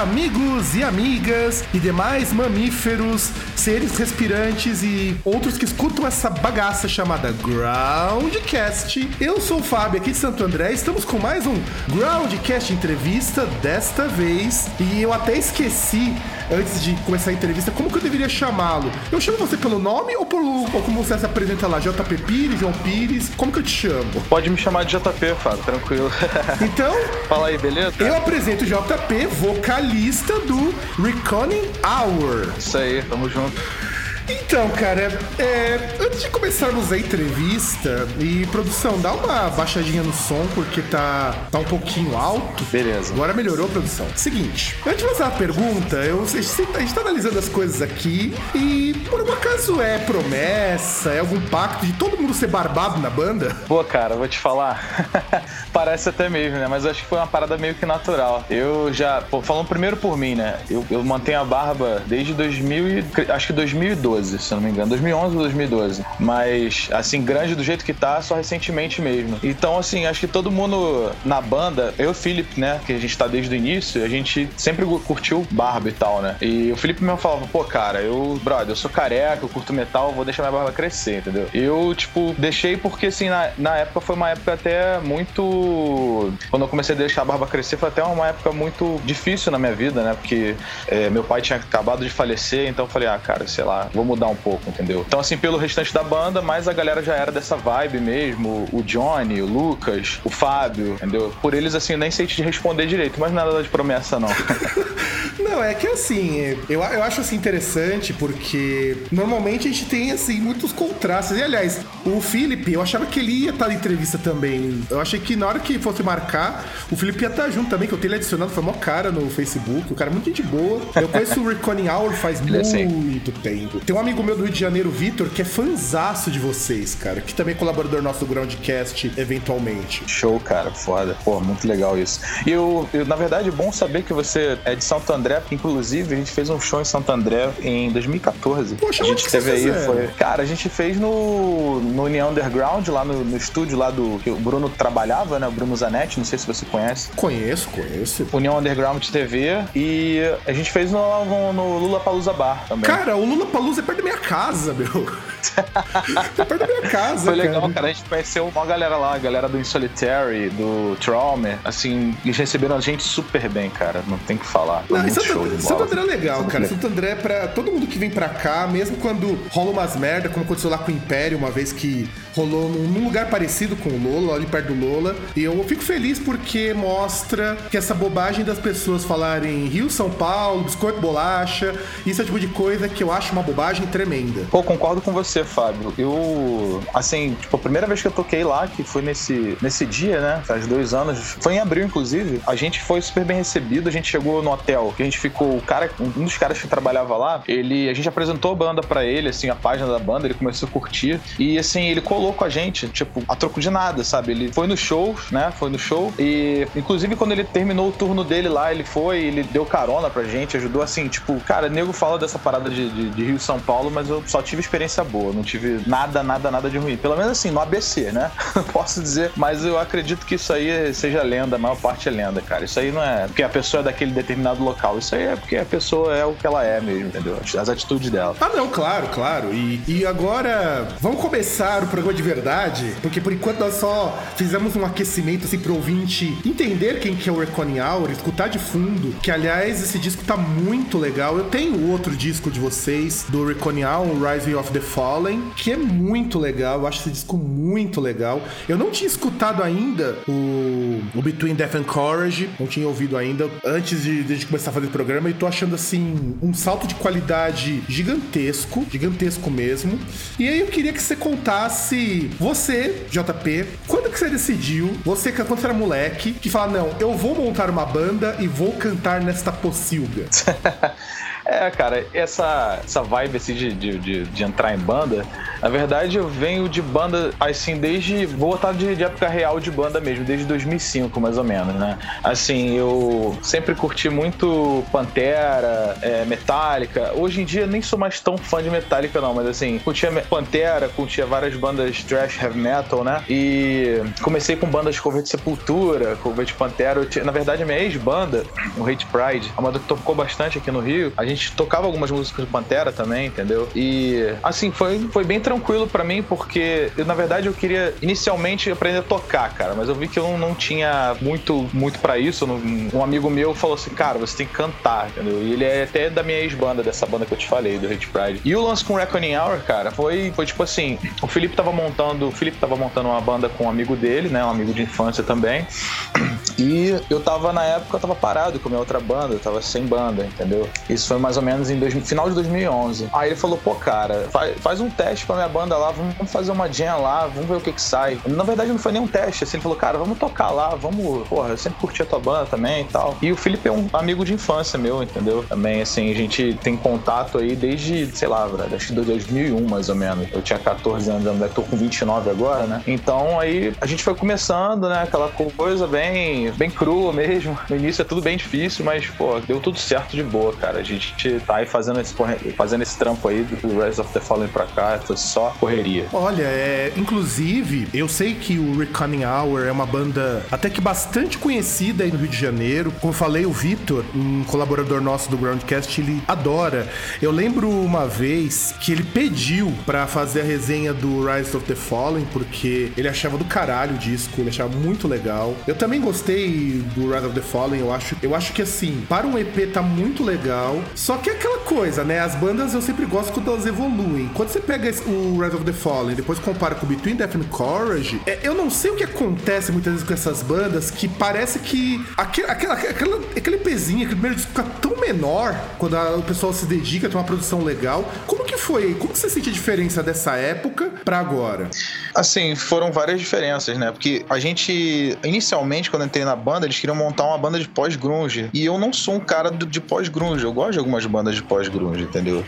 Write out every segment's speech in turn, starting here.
amigos e amigas e demais mamíferos, seres respirantes e outros que escutam essa bagaça chamada Groundcast. Eu sou o Fábio aqui de Santo André, estamos com mais um Groundcast entrevista desta vez e eu até esqueci antes de começar a entrevista como que eu deveria chamá-lo. Eu chamo você pelo nome ou, por, ou como você se apresenta lá, JP Pires, João Pires? Como que eu te chamo? Pode me chamar de JP, Fábio, tranquilo. Então, Fala aí, beleza? eu apresento o JP, vocalista do Reconing Hour. Isso aí, tamo junto. Então, cara, é, antes de começarmos a entrevista, e produção, dá uma baixadinha no som, porque tá, tá um pouquinho alto. Beleza. Agora melhorou, produção. Seguinte, antes de fazer a pergunta, eu, a, gente, tá analisando as coisas aqui e por um acaso é promessa, é algum pacto de todo mundo ser barbado na banda? Pô, cara, vou te falar. Parece até mesmo, né? Mas eu acho que foi uma parada meio que natural. Eu já, pô, falando primeiro por mim, né? Eu, eu mantenho a barba desde 2000 e, acho que 2012, se eu não me engano. 2011 ou 2012. Mas, assim, grande do jeito que tá, só recentemente mesmo. Então, assim, acho que todo mundo na banda, eu e o Felipe, né? Que a gente tá desde o início, a gente sempre curtiu barba e tal, né? E o Felipe mesmo falava, pô, cara, eu, brother, eu sou careca, eu curto metal, vou deixar minha barba crescer, entendeu? Eu, tipo, deixei porque, assim, na, na época foi uma época até muito. Quando eu comecei a deixar a barba crescer, foi até uma época muito difícil na minha vida, né? Porque é, meu pai tinha acabado de falecer, então eu falei, ah, cara, sei lá, vou mudar um pouco, entendeu? Então, assim, pelo restante da banda, mais a galera já era dessa vibe mesmo. O Johnny, o Lucas, o Fábio, entendeu? Por eles, assim, eu nem sei te responder direito, mas nada de promessa, não. Não, é que assim, eu, eu acho assim interessante porque normalmente a gente tem assim muitos contrastes. E aliás, o Felipe, eu achava que ele ia estar na entrevista também. Eu achei que na hora que fosse marcar, o Felipe ia estar junto também, que eu tenho ele adicionado, foi mó cara no Facebook. O cara é muito gente boa. Eu conheço o Reconing Hour faz Ele é assim. muito tempo. Tem um amigo meu do Rio de Janeiro, Vitor, que é fanzaço de vocês, cara, que também é colaborador nosso do Groundcast eventualmente. Show, cara, foda. Pô, muito legal isso. E eu, eu, na verdade, é bom saber que você é de Santo André, porque inclusive a gente fez um show em Santo André em 2014. Poxa, a gente teve aí, foi. Cara, a gente fez no, no União Underground, lá no, no estúdio lá do. que o Bruno trabalhava, né? O Bruno Zanetti, não sei se você conhece. Conheço, conheço. União Underground TV e a gente fez no, no, no Lula Palusa Bar também. Cara, o Lula Palusa é perto da minha casa, meu. É perto da minha casa, Foi legal, cara. cara. A gente conheceu uma galera lá, a galera do Insolitary, do Traumer. Assim, eles receberam a gente super bem, cara. Não tem o que falar. Foi Não, muito Santo, show de Santo bola. André é legal, Santo cara. André. Santo André é pra todo mundo que vem pra cá, mesmo quando rola umas merda, como aconteceu lá com o Império, uma vez que rolou num, num lugar parecido com o Lola, ali perto do Lola. E eu fico feliz porque mostra que essa bobagem das pessoas falarem Rio, São Paulo, biscoito, bolacha, isso é o tipo de coisa que eu acho uma bobagem tremenda. Pô, concordo com você, Fábio. Eu, assim, tipo, a primeira vez que eu toquei lá, que foi nesse, nesse dia, né? Faz dois anos, foi em abril, inclusive. A gente foi super bem recebido. A gente chegou no hotel, a gente ficou. O cara, um dos caras que trabalhava lá, ele, a gente apresentou a banda pra ele, assim, a página da banda, ele começou a curtir. E assim, ele colou com a gente, tipo, a troco de nada, sabe? Ele foi no show, né? Foi no show. E, inclusive, quando ele terminou o turno dele lá, ele foi, ele deu carona pra gente, ajudou assim, tipo, cara, nego fala dessa parada de, de, de Rio São Paulo, mas eu só tive experiência boa, não tive nada, nada, nada de ruim. Pelo menos assim, no ABC, né? Posso dizer, mas eu acredito que isso aí seja lenda, a maior parte é lenda, cara. Isso aí não é porque a pessoa é daquele determinado local, isso aí é porque a pessoa é o que ela é mesmo, entendeu? As atitudes dela. Ah, não, claro, claro. E, e agora, vamos começar o programa de verdade, porque por enquanto nós só fizemos um aquecimento assim pro ouvinte entender quem que é o Reconing Hour, escutar de fundo, que aliás esse disco tá muito legal. Eu tenho outro disco de vocês, do Reconing Hour, Rising of the Fallen, Fallen, que é muito legal. Eu acho esse disco muito legal. Eu não tinha escutado ainda o, o Between Death and Courage, não tinha ouvido ainda antes de, de começar a fazer o programa e tô achando assim um salto de qualidade gigantesco, gigantesco mesmo. E aí eu queria que você contasse, você, JP, quando que você decidiu, você quando era moleque, que fala, não, eu vou montar uma banda e vou cantar nesta pocilga? É, cara, essa, essa vibe assim de, de, de, entrar em banda, na verdade eu venho de banda assim desde. Vou botar de, de, época real de banda mesmo, desde 2005 mais ou menos, né? Assim, eu sempre curti muito Pantera, é, Metallica. Hoje em dia nem sou mais tão fã de Metallica, não, mas assim, curtia Pantera, curtia várias bandas thrash heavy metal, né? E comecei com bandas cover de Sepultura, cover de Pantera. Tinha, na verdade, a minha ex-banda, o Hate Pride, a banda que tocou bastante aqui no Rio, a gente gente tocava algumas músicas do Pantera também, entendeu? E assim, foi, foi bem tranquilo para mim, porque eu, na verdade eu queria inicialmente aprender a tocar, cara, mas eu vi que eu não, tinha muito, muito para isso. Um amigo meu falou assim, cara, você tem que cantar, entendeu? E ele é até da minha ex-banda, dessa banda que eu te falei, do Hate Pride. E o lance com Reckoning Hour, cara, foi, foi tipo assim: o Felipe tava montando, o Felipe tava montando uma banda com um amigo dele, né? Um amigo de infância também. E eu tava, na época, eu tava parado com a minha outra banda, eu tava sem banda, entendeu? Isso foi mais ou menos em dois, final de 2011. Aí ele falou, pô, cara, faz, faz um teste pra minha banda lá, vamos, fazer uma jam lá, vamos ver o que que sai. Na verdade, não foi nem um teste, assim, ele falou, cara, vamos tocar lá, vamos, porra, eu sempre curti a tua banda também e tal. E o Felipe é um amigo de infância meu, entendeu? Também, assim, a gente tem contato aí desde, sei lá, acho que 2001, mais ou menos. Eu tinha 14 anos, eu tô com 29 agora, né? Então, aí, a gente foi começando, né, aquela coisa bem, bem crua mesmo. No início é tudo bem difícil, mas, pô, deu tudo certo de boa, cara. A gente tá aí fazendo esse, fazendo esse trampo aí do Rise of the Fallen pra cá, foi só correria. Olha, é, inclusive, eu sei que o Reckoning Hour é uma banda até que bastante conhecida aí no Rio de Janeiro. Como falei, o Vitor, um colaborador nosso do Groundcast, ele adora. Eu lembro uma vez que ele pediu para fazer a resenha do Rise of the Fallen, porque ele achava do caralho o disco, ele achava muito legal. Eu também gostei do Rise of the Fallen, eu acho, eu acho que assim, para um EP tá muito legal, só que aquela coisa, né? As bandas eu sempre gosto quando elas evoluem. Quando você pega o Rise of the Fallen depois compara com Between Death and Courage, é, eu não sei o que acontece muitas vezes com essas bandas que parece que aquele, aquela, aquele pezinho, aquele primeiro disco fica tão menor quando a, o pessoal se dedica, tem uma produção legal. Como que foi? Como que você sente a diferença dessa época para agora? Assim, foram várias diferenças, né? Porque a gente, inicialmente, quando entrei na banda, eles queriam montar uma banda de pós-grunge. E eu não sou um cara de pós-grunge. Eu gosto de algumas bandas de pós-grunge, entendeu?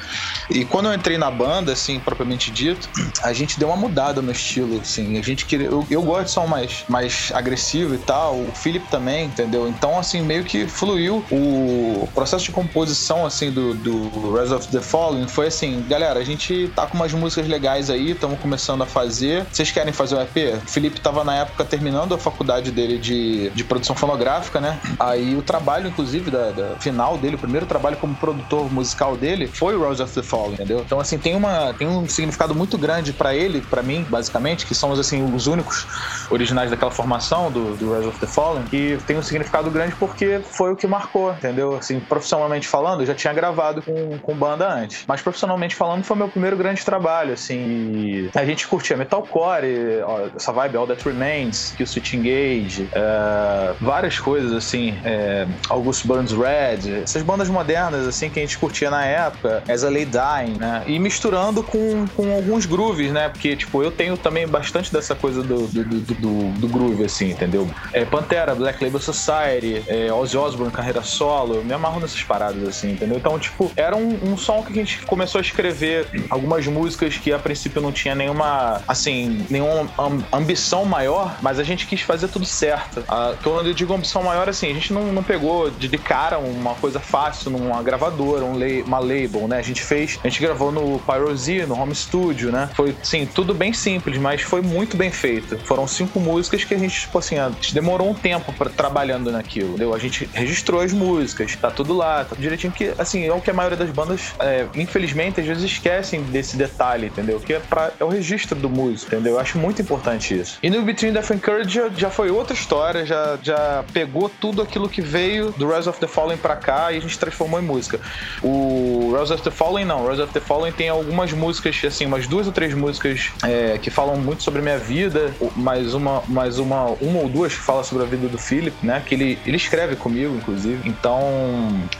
E quando eu entrei na banda, assim, propriamente dito, a gente deu uma mudada no estilo, assim. A gente queria. Eu, eu gosto de som mais, mais agressivo e tal. O Philip também, entendeu? Então, assim, meio que fluiu o processo de composição, assim, do, do Rise of the Fallen. Foi assim, galera, a gente tá com umas músicas legais aí, estamos começando a fazer vocês querem fazer o EP? O Felipe tava na época terminando a faculdade dele de, de produção fonográfica, né? Aí o trabalho, inclusive, da, da final dele, o primeiro trabalho como produtor musical dele foi o Rose of the Fallen, entendeu? Então, assim, tem, uma, tem um significado muito grande para ele, para mim, basicamente, que somos, assim, os únicos originais daquela formação do, do Rise of the Fallen, que tem um significado grande porque foi o que marcou, entendeu? Assim, profissionalmente falando, eu já tinha gravado com, com banda antes, mas profissionalmente falando, foi meu primeiro grande trabalho, assim, a gente curtia metalcore, ó, essa vibe All That Remains, Kill Switch Engage, é, várias coisas assim, é, August Burns Red, essas bandas modernas assim que a gente curtia na época, As a Lay Dying, né? E misturando com, com alguns grooves, né? Porque, tipo, eu tenho também bastante dessa coisa do, do, do, do, do groove, assim, entendeu? É, Pantera, Black Label Society, é, Ozzy Osbourne, carreira solo, eu me amarro nessas paradas, assim, entendeu? Então, tipo, era um, um som que a gente começou a escrever algumas músicas que a princípio não tinha nenhuma, assim, nenhuma ambição maior, mas a gente quis fazer tudo certo. Ah, quando eu digo ambição maior, assim, a gente não, não pegou de, de cara uma coisa fácil numa gravadora, um uma label, né? A gente fez, a gente gravou no Pyrozy, no home studio, né? Foi, sim, tudo bem simples, mas foi muito bem feito. Foram cinco músicas que a gente, tipo assim, a gente demorou um tempo para trabalhando naquilo, entendeu? A gente registrou as músicas, tá tudo lá, tá direitinho, que, assim, é o que a maioria das bandas, é, infelizmente, às vezes esquecem desse detalhe, entendeu? Que é, pra, é o registro do músico, entendeu? Eu acho muito importante isso. E no Between Death and Courage já, já foi outra história, já, já pegou tudo aquilo que veio do Rise of the Fallen pra cá e a gente transformou em música. O Rise of the Fallen não, Rise of the Fallen tem algumas músicas, assim, umas duas ou três músicas é, que falam muito sobre a minha vida, mais uma, mais uma, uma ou duas que falam sobre a vida do Philip, né? Que ele, ele escreve comigo, inclusive. Então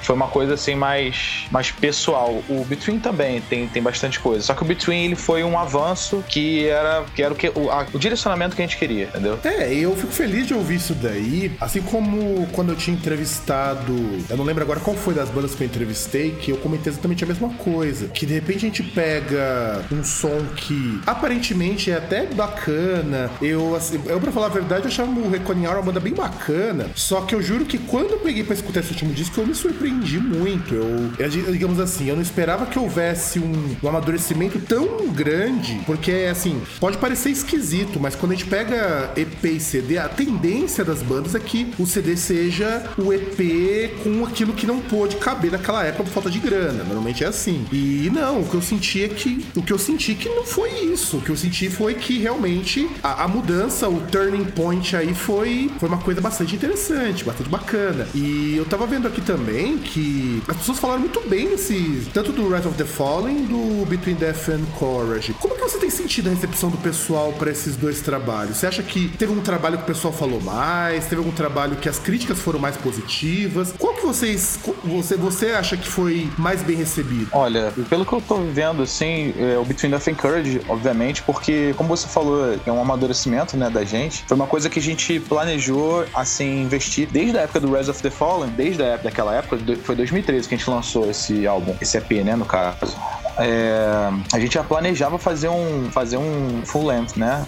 foi uma coisa assim mais, mais pessoal. O Between também tem, tem bastante coisa. Só que o Between ele foi um avanço que era, que era o, que, o, a, o direcionamento que a gente queria, entendeu? É, eu fico feliz de ouvir isso daí. Assim como quando eu tinha entrevistado, eu não lembro agora qual foi das bandas que eu entrevistei, que eu comentei exatamente a mesma coisa. Que de repente a gente pega um som que aparentemente é até bacana. Eu, assim, eu pra falar a verdade, eu chamo o Reconing uma banda bem bacana. Só que eu juro que quando eu peguei pra escutar esse último disco, eu me surpreendi muito. Eu, eu digamos assim, eu não esperava que houvesse um, um amadurecimento tão grande, porque assim, pode parecer esquisito, mas quando a gente pega EP e CD, a tendência das bandas é que o CD seja o EP com aquilo que não pôde caber naquela época por falta de grana. Normalmente é assim. E não, o que eu senti é que o que eu senti que não foi isso. O que eu senti foi que realmente a, a mudança, o turning point aí foi, foi uma coisa bastante interessante, bastante bacana. E eu tava vendo aqui também que as pessoas falaram muito bem nesse, tanto do Rise of the Fallen, do Between Death and Courage. Como que você tem sentido a recepção do pessoal para esses dois trabalhos? Você acha que teve um trabalho que o pessoal falou mais? Teve algum trabalho que as críticas foram mais positivas? Qual que vocês você você acha que foi mais bem recebido? Olha, pelo que eu tô vendo assim, é o Between Death and Courage, obviamente, porque como você falou, é um amadurecimento, né, da gente. Foi uma coisa que a gente planejou assim investir desde a época do Rise of the Fallen, desde a época, daquela época, foi 2013 que a gente lançou esse álbum, esse EP, né, no caso é, a gente já planejava fazer um, fazer um full length, né?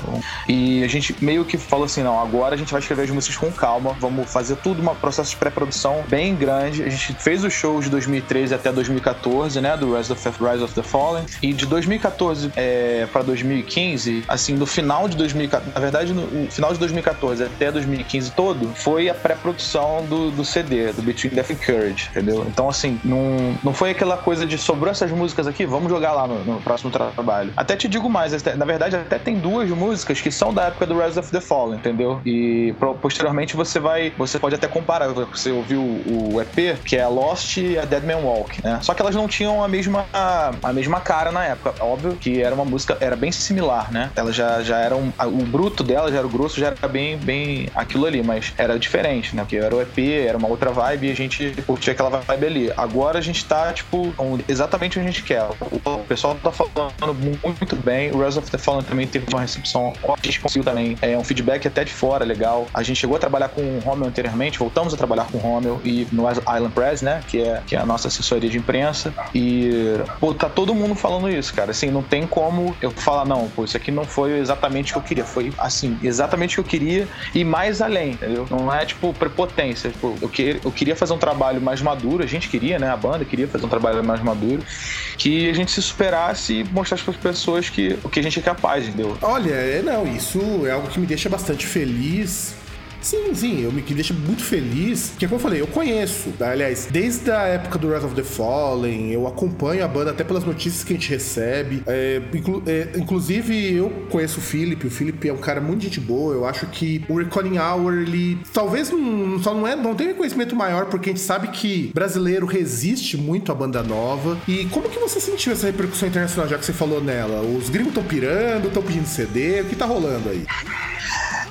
E a gente meio que falou assim: não, agora a gente vai escrever as músicas com calma, vamos fazer tudo um processo de pré-produção bem grande. A gente fez os shows de 2013 até 2014, né? Do Rise of, Rise of the Fallen. E de 2014 é, para 2015, assim, no final de 2014, na verdade, no final de 2014 até 2015 todo, foi a pré-produção do, do CD, do Between Death and Courage, entendeu? Então, assim, não, não foi aquela coisa de sobrou essas músicas aqui, vamos jogar lá no, no, próximo trabalho. Até te digo mais, na verdade, até tem duas músicas que são da época do Rise of the Fallen, entendeu? E posteriormente você vai, você pode até comparar, você ouviu o, EP, que é Lost e a Dead Man Walk, né? Só que elas não tinham a mesma, a, mesma cara na época. Óbvio que era uma música, era bem similar, né? Ela já, já era um, o bruto dela, já era o grosso, já era bem, bem aquilo ali, mas era diferente, né? Porque era o EP, era uma outra vibe e a gente curtia aquela vibe ali. Agora a gente tá, tipo, exatamente onde a gente quer o pessoal tá falando muito bem. O Rise of the Fallen também teve uma recepção ótima. Também é, um feedback até de fora legal. A gente chegou a trabalhar com o Romeo anteriormente, voltamos a trabalhar com o Romeo e no Island Press, né? Que é, que é a nossa assessoria de imprensa. E, pô, tá todo mundo falando isso, cara. Assim, não tem como eu falar, não, pô, isso aqui não foi exatamente o que eu queria. Foi, assim, exatamente o que eu queria e mais além, entendeu? Não é, tipo, prepotência. Tipo, eu, que, eu queria fazer um trabalho mais maduro, a gente queria, né? A banda queria fazer um trabalho mais maduro, que a gente se superasse e mostrasse para as pessoas que o que a gente é capaz, entendeu? Olha, é, não, isso é algo que me deixa bastante feliz Sim, sim, eu me que deixa muito feliz, que como eu falei, eu conheço, tá? aliás, desde a época do Rise of the Fallen, eu acompanho a banda até pelas notícias que a gente recebe. É, inclu é, inclusive, eu conheço o Philip, o Philip é um cara muito gente boa, eu acho que o Recording Hour, ele talvez não, só não é, não tem reconhecimento maior, porque a gente sabe que brasileiro resiste muito à banda nova. E como que você sentiu essa repercussão internacional, já que você falou nela? Os gringos estão pirando, estão pedindo CD, o que tá rolando aí?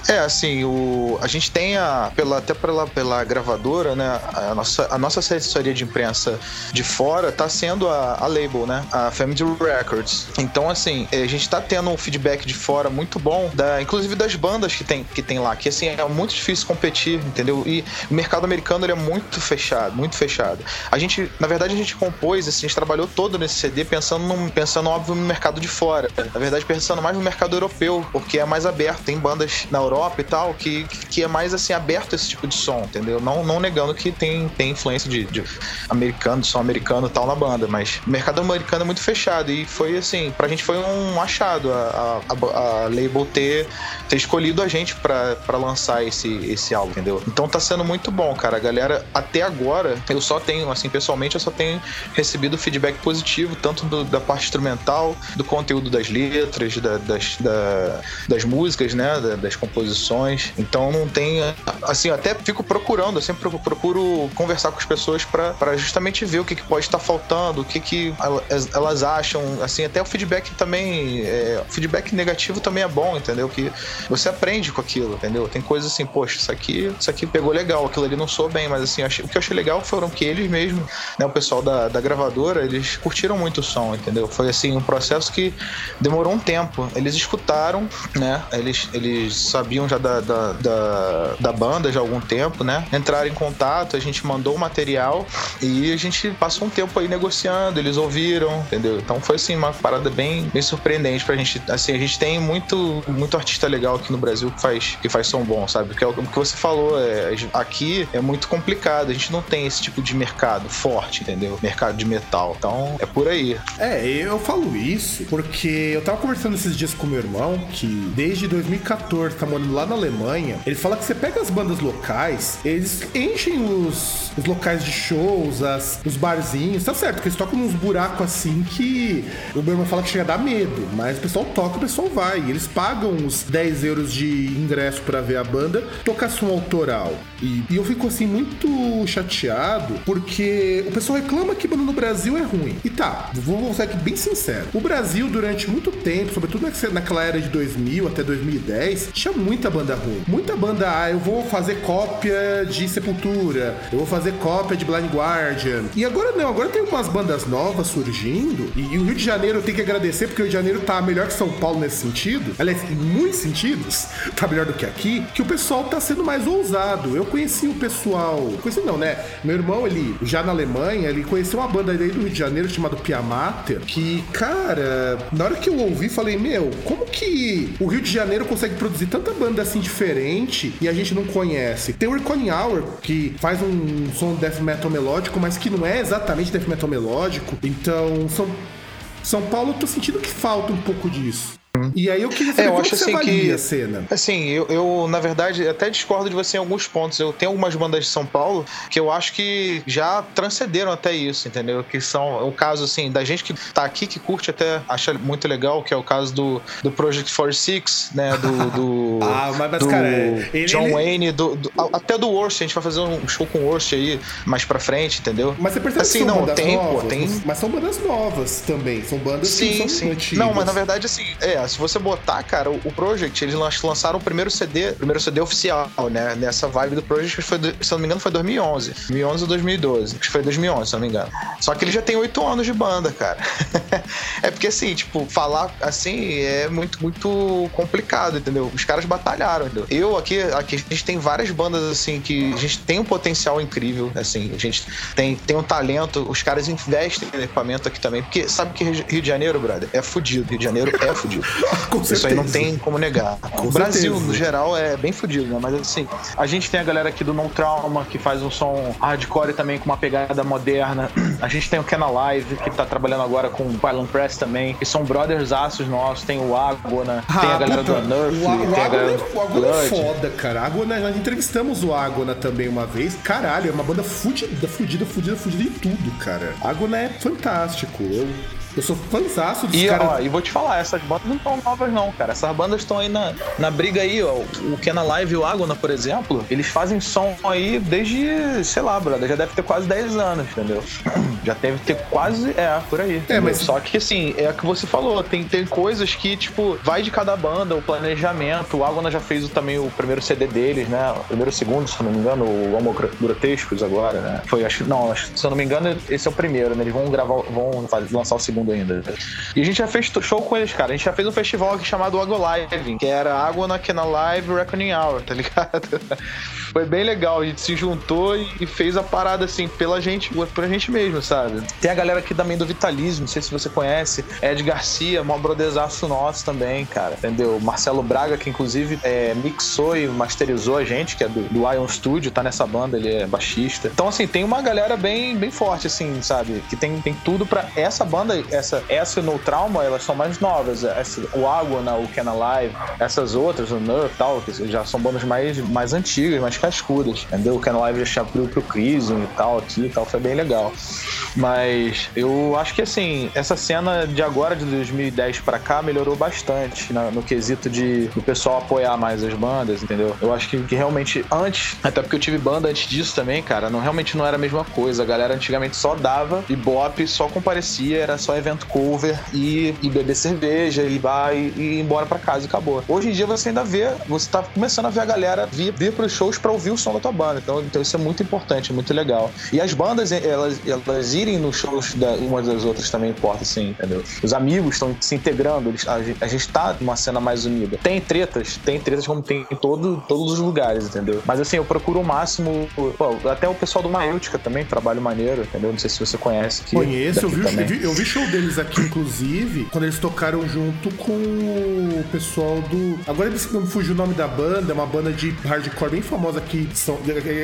É, assim, o, a gente tem a, pela, até pela, pela gravadora, né, a nossa, a nossa assessoria de imprensa de fora tá sendo a, a label, né, a Family Records. Então, assim, a gente tá tendo um feedback de fora muito bom, da, inclusive das bandas que tem, que tem lá, que, assim, é muito difícil competir, entendeu? E o mercado americano, ele é muito fechado, muito fechado. A gente, na verdade, a gente compôs, assim, a gente trabalhou todo nesse CD pensando, pensando óbvio, no mercado de fora. Na verdade, pensando mais no mercado europeu, porque é mais aberto, tem bandas na Europa Europa e tal, que, que é mais assim aberto esse tipo de som, entendeu? Não, não negando que tem, tem influência de, de americano, som americano e tal na banda, mas o mercado americano é muito fechado e foi assim, pra gente foi um achado a, a, a label ter, ter escolhido a gente pra, pra lançar esse, esse álbum, entendeu? Então tá sendo muito bom, cara. A galera, até agora, eu só tenho, assim, pessoalmente, eu só tenho recebido feedback positivo, tanto do, da parte instrumental, do conteúdo das letras, da, das, da, das músicas, né? Da, das composições. Então não tem. Assim, eu até fico procurando, eu sempre procuro conversar com as pessoas para justamente ver o que, que pode estar faltando, o que, que elas acham. Assim, até o feedback também. É, feedback negativo também é bom, entendeu? Que você aprende com aquilo, entendeu? Tem coisas assim, poxa, isso aqui, isso aqui pegou legal, aquilo ali não sou bem, mas assim, achei, o que eu achei legal foram que eles mesmo, né, o pessoal da, da gravadora, eles curtiram muito o som, entendeu? Foi assim, um processo que demorou um tempo. Eles escutaram, né? Eles, eles sabiam já da, da, da, da banda já há algum tempo, né? Entraram em contato, a gente mandou o material e a gente passou um tempo aí negociando, eles ouviram, entendeu? Então foi assim, uma parada bem, bem surpreendente pra gente. Assim, a gente tem muito, muito artista legal aqui no Brasil que faz, que faz som bom, sabe? Porque é o que você falou, é, aqui é muito complicado, a gente não tem esse tipo de mercado forte, entendeu? Mercado de metal. Então é por aí. É, eu falo isso porque eu tava conversando esses dias com meu irmão, que desde 2014 tá morando lá na Alemanha. Ele fala que você pega as bandas locais, eles enchem os, os locais de shows, as, os barzinhos, tá certo, que eles tocam uns buracos assim que o irmão fala que chega a dar medo, mas o pessoal toca, o pessoal vai. Eles pagam uns 10 euros de ingresso para ver a banda, tocar som autoral. E, e, eu fico assim muito chateado porque o pessoal reclama que banda no Brasil é ruim. E tá, vou ser aqui bem sincero. O Brasil, durante muito tempo, sobretudo naquela era de 2000 até 2010, tinha muita banda ruim. Muita banda, ah, eu vou fazer cópia de Sepultura, eu vou fazer cópia de Blind Guardian. E agora não, agora tem umas bandas novas surgindo. E, e o Rio de Janeiro tem que agradecer porque o Rio de Janeiro tá melhor que São Paulo nesse sentido. Aliás, em muitos sentidos, tá melhor do que aqui. Que o pessoal tá sendo mais ousado. Eu conheci o pessoal. Conheci não, né? Meu irmão, ele já na Alemanha, ele conheceu uma banda aí do Rio de Janeiro chamada Piamater. Que, cara, na hora que eu ouvi, falei, meu, como que o Rio de Janeiro consegue produzir tanta banda assim diferente e a gente não conhece? Tem o Reckoning Hour, que faz um som death metal melódico, mas que não é exatamente death metal melódico. Então, são são Paulo, tô sentindo que falta um pouco disso. E aí eu queria saber é, eu acho assim que, a cena. Assim, eu, eu, na verdade até discordo de você em alguns pontos. Eu tenho algumas bandas de São Paulo que eu acho que já transcenderam até isso, entendeu? Que são o caso assim da gente que tá aqui que curte até acha muito legal, que é o caso do, do Project 46, né, do, do Ah, mas, mas do cara, ele, John ele... Wayne, do, do, até do Worst, a gente vai fazer um show com o Worst aí mais pra frente, entendeu? Mas você percebe assim, que são não, bandas tem, novas, pô, tem... mas são bandas novas também, são bandas sim, que são sim. antigas. Não, mas na verdade assim, é, se você botar, cara, o, Project, eles lançaram o primeiro CD, primeiro CD oficial, né? Nessa vibe do Project, foi, se não me engano, foi 2011. 2011 ou 2012. Acho que foi 2011, se não me engano. Só que ele já tem oito anos de banda, cara. é porque, assim, tipo, falar assim é muito, muito complicado, entendeu? Os caras batalharam, entendeu? Eu aqui, aqui a gente tem várias bandas, assim, que a gente tem um potencial incrível, assim, a gente tem, tem um talento, os caras investem em equipamento aqui também, porque sabe que Rio de Janeiro, brother, é fudido. Rio de Janeiro é fudido. Isso aí não tem como negar. Com o Brasil, certeza. no geral, é bem fodido, né? Mas assim, a gente tem a galera aqui do No Trauma, que faz um som hardcore também com uma pegada moderna. A gente tem o Ken Alive, que tá trabalhando agora com o Pylon Press também, que são brothers aços nossos. Tem o Agona, ah, tem a galera puta, do Nerf, o, o tem a galera do o Agona é foda, cara. Agona, nós entrevistamos o Agona também uma vez. Caralho, é uma banda fudida, fudida, fudida, fudida em tudo, cara. Agona é fantástico. Eu eu sou fãzaço dos e, caras. e vou te falar, essas bandas não estão novas, não, cara. Essas bandas estão aí na, na briga aí, ó. O Kena Live e o Agona, por exemplo, eles fazem som aí desde, sei lá, brother, já deve ter quase 10 anos, entendeu? Já deve ter quase, é, por aí. É, mas... Só que, assim, é o que você falou, tem, tem coisas que, tipo, vai de cada banda, o planejamento. O Agona já fez também o primeiro CD deles, né? O primeiro segundo, se eu não me engano, o Homo Grotescos agora, né? Foi, acho, não, acho, se eu não me engano, esse é o primeiro, né? Eles vão gravar, vão lançar o segundo mundo ainda. E a gente já fez show com eles, cara. A gente já fez um festival aqui chamado Água Live, que era Água na Kena Live Reckoning Hour, tá ligado? Foi bem legal. A gente se juntou e fez a parada assim, pela gente, pra gente mesmo, sabe? Tem a galera aqui também do Vitalismo, não sei se você conhece. Ed Garcia, mó broderzaço nosso também, cara. Entendeu? Marcelo Braga, que inclusive é, mixou e masterizou a gente, que é do, do Ion Studio, tá nessa banda, ele é baixista. Então, assim, tem uma galera bem, bem forte, assim, sabe? Que tem, tem tudo pra. Essa banda, essa, essa No Trauma, elas são mais novas. Essa, o Água, na, o Can Alive, essas outras, o Nerf e tal, que já são bandas mais, mais antigas, mais cascudas. Entendeu? O Can Alive já abriu pro Crisium e tal aqui e tal, foi bem legal. Mas eu acho que assim, essa cena de agora, de 2010 para cá, melhorou bastante no, no quesito de o pessoal apoiar mais as bandas, entendeu? Eu acho que, que, realmente antes, até porque eu tive banda antes disso também, cara, não realmente não era a mesma coisa. A galera antigamente só dava e bop, só comparecia, era só evento cover e, e beber cerveja e vai e, ir embora para casa e acabou. Hoje em dia você ainda vê, você tá começando a ver a galera vir, vir pros shows para ouvir o som da tua banda. Então, então isso é muito importante, é muito legal. E as bandas, elas, elas irem nos shows da, umas das outras também importa, assim, entendeu? Os amigos estão se integrando, eles, a, a, gente tá numa cena mais unida. Tem tretas, tem tretas como tem em todo, todos os lugares, entendeu? Mas assim, eu procuro o máximo. Pô, até o pessoal do Maêutica também, trabalho maneiro, entendeu? Não sei se você conhece. Que Conheço, eu vi, eu vi, eu vi show deles aqui, inclusive, quando eles tocaram junto com o pessoal do. Agora não me fugiu o nome da banda, é uma banda de hardcore bem famosa aqui São...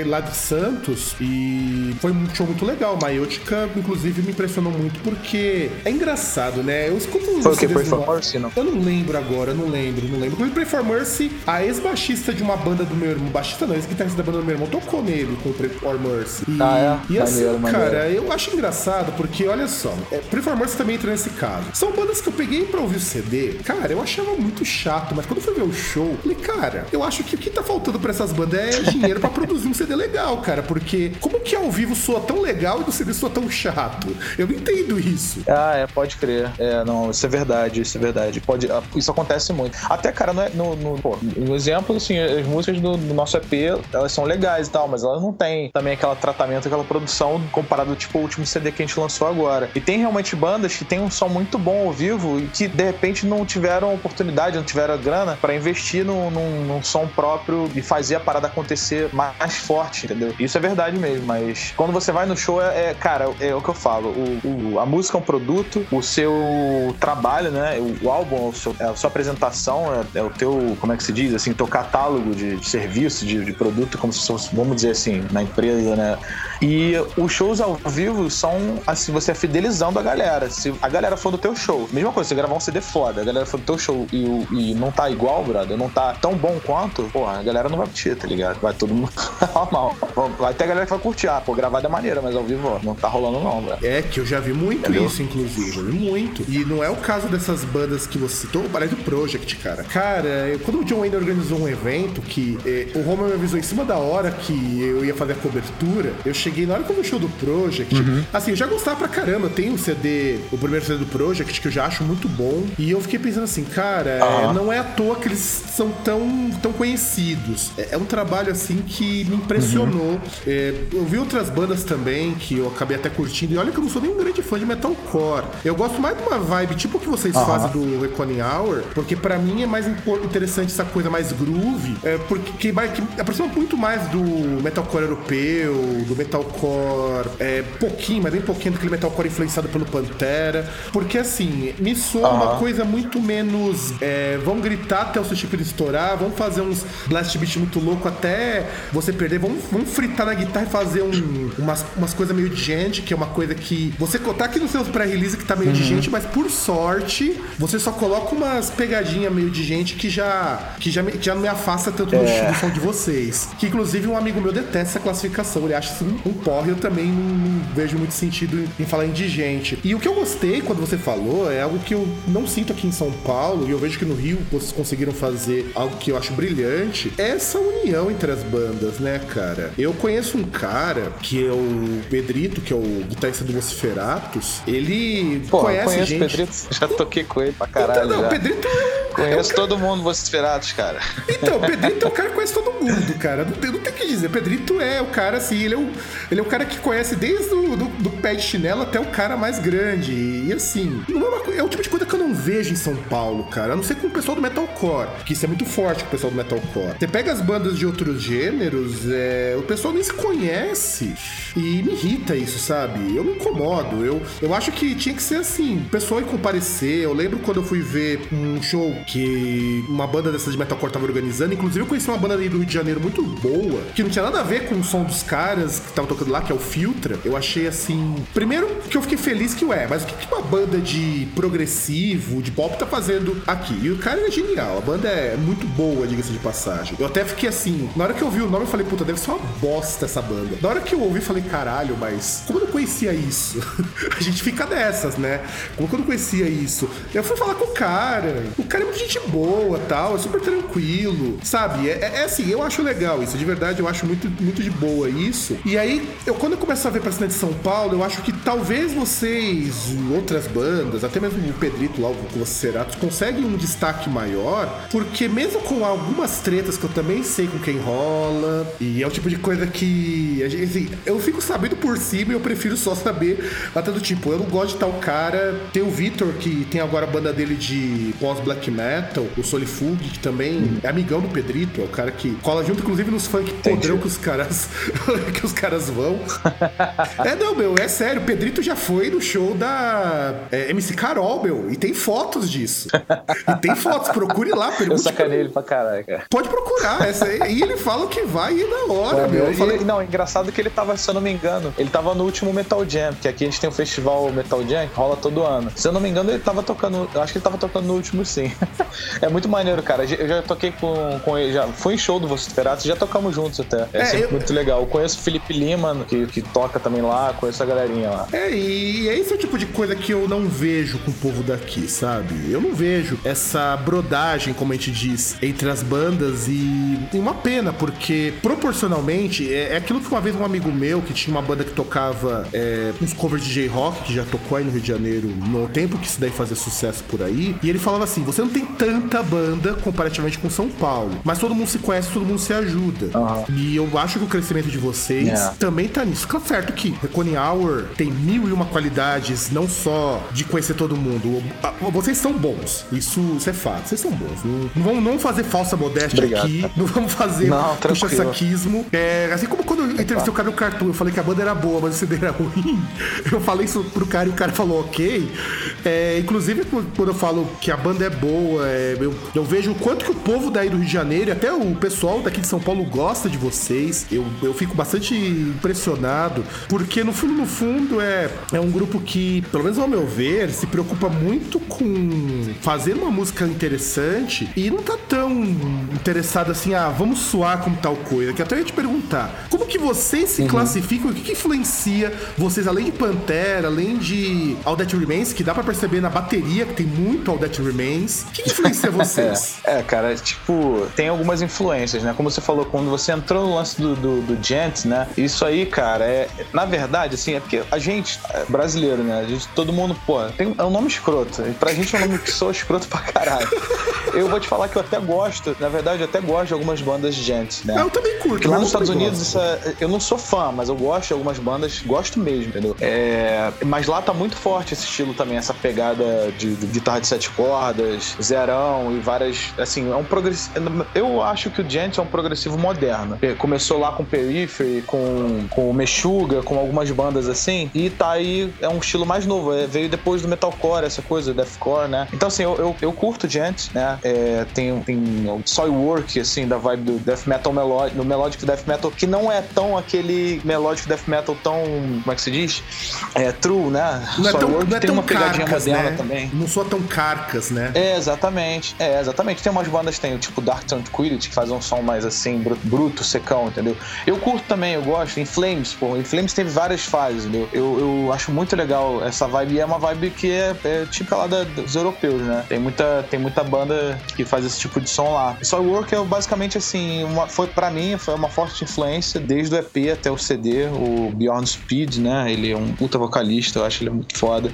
lá de Santos. E foi um show muito legal. Maêutica, inclusive, me impressionou muito porque é engraçado, né? Eu escuto Foi o que? Pray for Mercy, não? Eu não lembro agora, não lembro, não lembro. For Mercy, a ex-baixista de uma banda do meu irmão, baixista não, ex-guitarrista da banda do meu irmão, tocou nele com o Pray for Mercy. E, ah, é? E assim, maneiro, cara, maneiro. eu acho engraçado porque, olha só, é, Mercy também entra nesse caso. São bandas que eu peguei pra ouvir o CD, cara, eu achava muito chato, mas quando fui ver o show, falei, cara, eu acho que o que tá faltando pra essas bandas é dinheiro pra produzir um CD legal, cara, porque como que ao vivo soa tão legal e no CD soa tão chato? Eu não entendo isso. Ah, é, pode crer. É, não, isso é verdade, isso é verdade. Pode, ah, isso acontece muito. Até, cara, no, é, no, no, pô, no exemplo, assim, as músicas do, do, nosso EP, elas são legais e tal, mas elas não têm também aquele tratamento, aquela produção comparado, tipo, ao último CD que a gente lançou agora. E tem realmente bandas que tem um som muito bom ao vivo e que, de repente, não tiveram oportunidade, não tiveram grana para investir num, num, num, som próprio e fazer a parada acontecer mais forte, entendeu? Isso é verdade mesmo, mas quando você vai no show, é, é cara, é o que eu falo. O, o, a música é um produto, o seu trabalho, né? O, o álbum, seu, é a sua apresentação, é, é, o teu, como é que se diz, assim, teu catálogo de, de serviço, de, de, produto, como se fosse, vamos dizer assim, na empresa, né? E os shows ao vivo são, assim, você é fidelizando a galera. Se a galera for do teu show, mesma coisa, você gravar um CD foda, a galera for do teu show e, e não tá igual, brother, não tá tão bom quanto, pô, a galera não vai curtir, tá ligado? Vai todo mundo mal. Vai ter a galera que vai curtir, ah, pô, gravada é maneira, mas ao vivo, ó, não tá rolando não, velho. É, que eu já vi muito Entendeu? isso, inclusive, já vi muito. E não é o caso dessas bandas que você citou, parece do Project, cara. Cara, eu, quando o John Wayne organizou um evento que eh, o Roman me avisou em cima da hora que eu ia fazer a cobertura, eu cheguei na hora que eu vi o show do Project, uhum. assim, eu já gostava pra caramba, eu tenho o O primeiro CD do Project, que eu já acho muito bom, e eu fiquei pensando assim, cara, é, não é à toa que eles são tão, tão conhecidos. É, é um trabalho, assim, que me impressionou. Uhum. É, eu vi outras bandas também que eu acabei até curtindo, e olha que eu não sou nem um grande fã de metalcore. Eu gosto mais de uma vibe tipo o que vocês uhum. fazem do Reckoning Hour, porque para mim é mais interessante essa coisa mais groove, é, porque que, que aproxima muito mais do metalcore europeu, do metalcore é, pouquinho, mas bem pouquinho daquele metalcore influenciado pelo Pantera, porque assim, me soa uhum. uma coisa muito menos é, vamos gritar até o seu chip estourar, vamos fazer uns blast beat muito louco até você perder, vamos, vamos fritar na guitarra e fazer um, umas, umas coisas meio de gente, que é uma coisa que você tá aqui nos seus pré-release que tá meio uhum. de gente, mas por sorte, você só coloca umas pegadinhas meio de gente que já que já, que já não me afasta tanto é. do som de vocês. Que inclusive um amigo meu detesta essa classificação, ele acha isso um, um porre, eu também não, não, vejo muito sentido em falar em de gente. E o que eu gostei quando você falou é algo que eu não sinto aqui em São Paulo, e eu vejo que no Rio vocês conseguiram fazer algo que eu acho brilhante, é essa união entre as bandas, né, cara? Eu conheço um cara que é o Pedrito, que é o guitarrista do Vociferatus, ele Pô, conhece gente. Pedrito, já toquei com ele pra caralho. Então, não, o Pedrito é Conheço todo mundo, Vociferatos, cara. Então, Pedrito é o cara que conhece todo mundo, cara. Não tem, não tem o que dizer. Pedrito é o cara, assim, ele é o, ele é o cara que conhece desde o do, do pé de chinelo até o cara mais grande. E, assim, é, uma, é o tipo de coisa não vejo em São Paulo, cara. A não ser com o pessoal do metalcore, que isso é muito forte com o pessoal do metalcore. Você pega as bandas de outros gêneros, é, o pessoal nem se conhece. E me irrita isso, sabe? Eu me incomodo. Eu, eu acho que tinha que ser assim, o pessoal ia comparecer. Eu lembro quando eu fui ver um show que uma banda dessa de metalcore tava organizando. Inclusive, eu conheci uma banda aí do Rio de Janeiro muito boa, que não tinha nada a ver com o som dos caras que estavam tocando lá, que é o Filtra. Eu achei assim. Primeiro que eu fiquei feliz que, ué, mas o que, que uma banda de progressivo, de pop, tá fazendo aqui? E o cara é genial. A banda é muito boa, diga-se de passagem. Eu até fiquei assim, na hora que eu vi o nome, eu falei, puta, deve ser uma bosta essa banda. Na hora que eu ouvi, eu falei, caralho, mas como eu não conhecia isso? a gente fica dessas, né? Como eu não conhecia isso? Eu fui falar com o cara. O cara é muito gente boa tal, é super tranquilo, sabe? É, é, é assim, eu acho legal isso. De verdade, eu acho muito, muito de boa isso. E aí, eu, quando eu começo a ver pra cidade de São Paulo, eu acho que talvez vocês, outras bandas, até mesmo o Pedrito lá, o Ceratos, conseguem um destaque maior, porque mesmo com algumas tretas que eu também sei com quem rola, e é o tipo de coisa que. Assim, eu fico sabendo por cima e eu prefiro só saber até do tipo, eu não gosto de tal cara. Tem o Vitor, que tem agora a banda dele de pós-black metal, o Solifug, que também é amigão do Pedrito, é o cara que cola junto, inclusive, nos funk podrão que os caras que os caras vão. é, não, meu, é sério, o Pedrito já foi no show da é, MC Carol, meu, e tem fotos disso. E tem fotos, procure lá, pergunte. Eu sacanei ele pra caralho, cara. Pode procurar, essa aí, e ele fala que vai e da hora, é, meu. Eu falei... Não, engraçado que ele tava, se eu não me engano, ele tava no último Metal Jam, que aqui a gente tem um festival Metal Jam que rola todo ano. Se eu não me engano, ele tava tocando, eu acho que ele tava tocando no último sim. é muito maneiro, cara. Eu já toquei com, com ele, já fui em show do Vociferato, já tocamos juntos até. É, é sempre eu... muito legal. Eu conheço o Felipe Lima, que, que toca também lá, conheço a galerinha lá. É, e é esse é o tipo de coisa que eu não vejo com o povo daqui, sabe? Eu não vejo essa brodagem, como a gente diz, entre as bandas e, e uma pena, porque proporcionalmente é, é, aquilo que uma vez um amigo meu que tinha uma banda que tocava é, uns covers de J-Rock, que já tocou aí no Rio de Janeiro no tempo que isso daí fazia sucesso por aí, e ele falava assim: você não tem tanta banda comparativamente com São Paulo, mas todo mundo se conhece, todo mundo se ajuda. Uhum. E eu acho que o crescimento de vocês yeah. também tá nisso. Fica certo que Recone Hour tem mil e uma qualidades, não só de conhecer todo mundo. Vocês são bons. Isso, isso é fato. Vocês são bons. Não, não vamos não fazer falsa modéstia Obrigado. aqui. Não vamos fazer puxa-saquismo. É, assim como quando eu entrevistei o cara no Cartoon, eu falei que a banda era boa, mas o CD era ruim. Eu falei isso pro cara e o cara falou ok. É, inclusive, quando eu falo que a banda é boa, é, eu, eu vejo o quanto que o povo daí do Rio de Janeiro, até o pessoal daqui de São Paulo gosta de vocês. Eu, eu fico bastante impressionado, porque no fundo, no fundo, é, é um grupo que, pelo menos ao meu ver, se preocupa muito com fazer uma música interessante e não tá tão interessado assim, ah, vamos suar como tal coisa. Que até eu ia te perguntar, como que vocês se uhum. classificam? O que, que influencia vocês, além de Pantera, além de All That Remains, que dá pra perceber na bateria que tem muito All That Remains. O que, que influencia vocês? é, é, cara, tipo, tem algumas influências, né? Como você falou, quando você entrou no lance do, do, do Gent, né? Isso aí, cara, é. Na verdade, assim, é porque a gente, é brasileiro, né? A gente, todo mundo, pô, tem, é um nome escroto. Pra gente é um nome que sou escroto pra caralho. Eu vou te falar que eu até gosto, na verdade, eu até gosto de algumas bandas de Gent, né? Eu também curto. Porque lá nos Estados Unidos, é, eu não sou fã, mas eu gosto de algumas bandas, gosto mesmo, entendeu? É, mas lá tá muito forte esse estilo também, essa pegada de, de guitarra de sete cordas, zerão e várias. Assim, é um progressivo. Eu acho que o Gent é um progressivo moderno. Começou lá com Periphery, com, com o Meshuga, com algumas bandas assim, e tá aí, é um estilo mais novo. É, veio depois do metalcore, essa coisa, deathcore, né? Então, assim, eu, eu, eu curto Gent, né? É, tem, tem o Soilwork, assim, da vibe do death metal melódico, no melodic death metal, que não é tão aquele melódico death metal tão, como é que se diz? É true, né? Não é tão, não é tem tão uma pegadinha carcas, moderna né? também. Não sou tão carcas, né? É, exatamente. É, exatamente. Tem umas bandas que tem, tipo Dark Tranquility, que faz um som mais assim, bruto, secão, entendeu? Eu curto também, eu gosto. Em Flames, pô. Em Flames teve várias fases, entendeu? Eu, eu acho muito legal essa vibe. E é uma vibe que é, é típica lá da, dos europeus, né? Tem muita, tem muita banda que faz esse tipo de som lá. Soilwork é basicamente assim, uma, foi para mim foi uma forte influência desde o EP até o CD, o Beyond Speed, né? Ele é um puta vocalista, eu acho ele muito foda.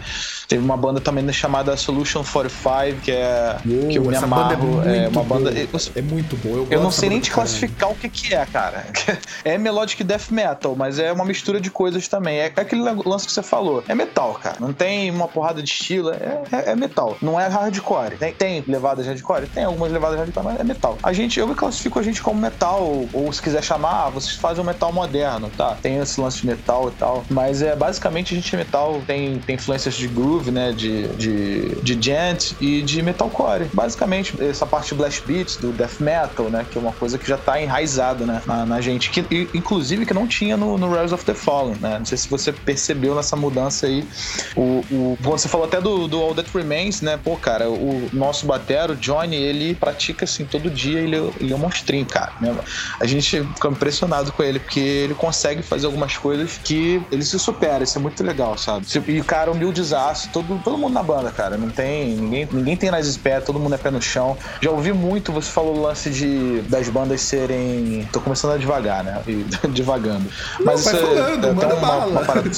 Teve uma banda também chamada Solution 45, que é Uou, que eu me amarro, banda é, é, uma banda eu, é muito boa. Eu, eu não sei nem te classificar o que que é, cara. É melodic death metal, mas é uma mistura de coisas também. É, é aquele lance que você falou. É metal, cara. Não tem uma porrada de estilo, é, é, é metal. Não é hardcore. Tem, tem levadas hardcore? Tem algumas levadas hardcore, mas é metal. A gente, eu classifico a gente como metal, ou, ou se quiser chamar, ah, vocês fazem um metal moderno, tá? Tem esse lance de metal e tal. Mas é basicamente a gente é metal, tem, tem influências de groove, né? De, de, de gent e de metalcore. Basicamente, essa parte de blast beats, do death metal, né? Que é uma coisa que já tá enraizada, né? Na, na gente. Que, inclusive, que não tinha no, no Rise of the Fallen, né? Não sei se você percebeu nessa mudança aí. O, o, você falou até do, do All That Remains, né? Pô, cara, o nosso batero, Johnny, ele pratica assim todo dia, ele, ele é um monstrinho, cara. Né? A gente fica impressionado com ele, porque ele consegue fazer algumas coisas que ele se supera, isso é muito legal, sabe? E, cara, humildezaço, todo, todo mundo na banda, cara. Não tem. Ninguém, ninguém tem nas pés, todo mundo é pé no chão. Já ouvi muito, você falou o lance de das bandas serem. Tô começando a devagar, né? E, devagando. Mas Não, isso é, falando, é, manda uma, uma, parada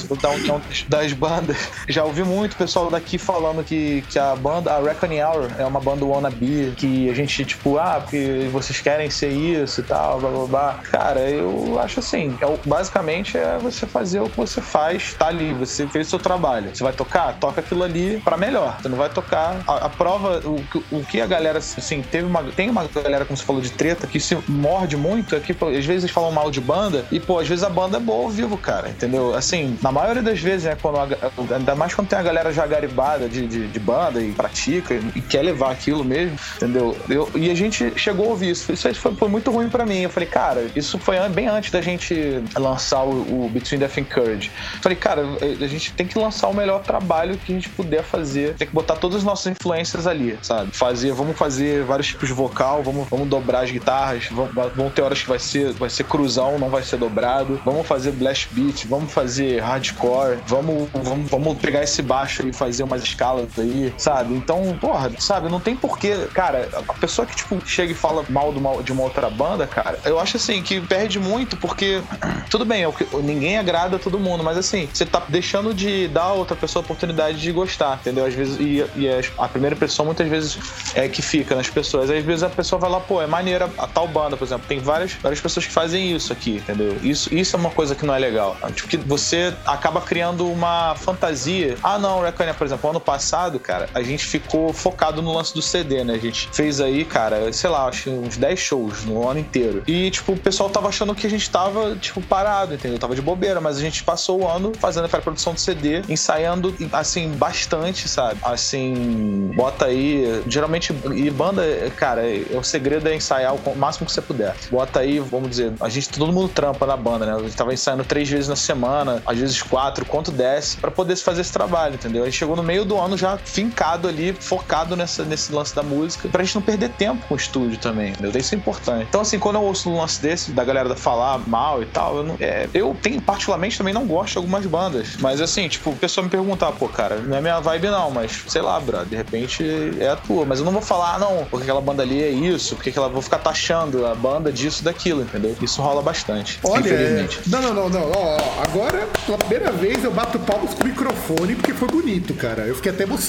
das bandas. Já ouvi muito pessoal daqui falando que, que a banda, a Reckoning Hour, é uma banda wannabe, que a gente, tipo, ah, porque vocês querem ser isso e tal, blá blá blá. Cara, eu acho assim, é, basicamente é você fazer o que você faz, tá ali, você fez o seu trabalho. Você vai tocar? Toca aquilo ali pra melhor. Você não vai tocar. A, a prova, o, o que a galera, assim, teve uma. Tem uma galera, como você falou, de treta, que se morde muito, é que às vezes eles falam mal de banda, e, pô, às vezes a banda é boa ao vivo, cara, entendeu? Assim, na maioria das vezes, né, quando a, ainda mais quando tem a galera já garibada de, de, de banda e pratica e, quer levar aquilo mesmo, entendeu? Eu, e a gente chegou a ouvir isso. Isso foi, foi muito ruim para mim. Eu falei, cara, isso foi bem antes da gente lançar o, o Between Death and Courage. Eu falei, cara, a gente tem que lançar o melhor trabalho que a gente puder fazer. Tem que botar todas as nossas influências ali, sabe? Fazer, vamos fazer vários tipos de vocal, vamos, vamos dobrar as guitarras, vão, vão ter horas que vai ser, vai ser cruzão, não vai ser dobrado. Vamos fazer blast beat, vamos fazer hardcore, vamos, vamos, vamos pegar esse baixo e fazer umas escalas aí, sabe? Então, porra, sabe, não tem porquê, cara, a pessoa que, tipo, chega e fala mal de uma outra banda, cara, eu acho assim que perde muito, porque tudo bem, é ninguém agrada todo mundo, mas assim, você tá deixando de dar a outra pessoa a oportunidade de gostar, entendeu? Às vezes, e, e a primeira impressão muitas vezes é que fica nas pessoas. Às vezes a pessoa vai lá, pô, é maneira a tal banda, por exemplo. Tem várias, várias pessoas que fazem isso aqui, entendeu? Isso, isso é uma coisa que não é legal. Tipo, que você acaba criando uma fantasia. Ah, não, Reconia, por exemplo, ano passado, cara, a gente ficou focado no lance do CD, né? A gente fez aí, cara, sei lá, acho uns 10 shows no ano inteiro. E, tipo, o pessoal tava achando que a gente tava, tipo, parado, entendeu? Tava de bobeira, mas a gente passou o ano fazendo a produção do CD, ensaiando, assim, bastante, sabe? Assim, bota aí. Geralmente, e banda, cara, o segredo é ensaiar o máximo que você puder. Bota aí, vamos dizer, a gente, todo mundo trampa na banda, né? A gente tava ensaiando três vezes na semana, às vezes quatro, quanto desce, para poder fazer esse trabalho, entendeu? A gente chegou no meio do ano já fincado ali, focado nessa, nesse lance da música, pra gente não perder tempo com o estúdio também, entendeu? Isso é importante. Então, assim, quando eu ouço um lance desse, da galera falar mal e tal, eu, não, é, eu tenho, particularmente, também não gosto de algumas bandas. Mas, assim, tipo, o pessoal me perguntar, pô, cara, não é minha vibe não, mas sei lá, bro, de repente é a tua. Mas eu não vou falar, ah, não, porque aquela banda ali é isso, porque aquela, vou ficar taxando a banda disso, daquilo, entendeu? Isso rola bastante. Olha, infelizmente. É... Não, não, não, não. Ó, agora, pela primeira vez, eu bato palmas com o microfone porque foi bonito, cara. Eu fiquei até emocionado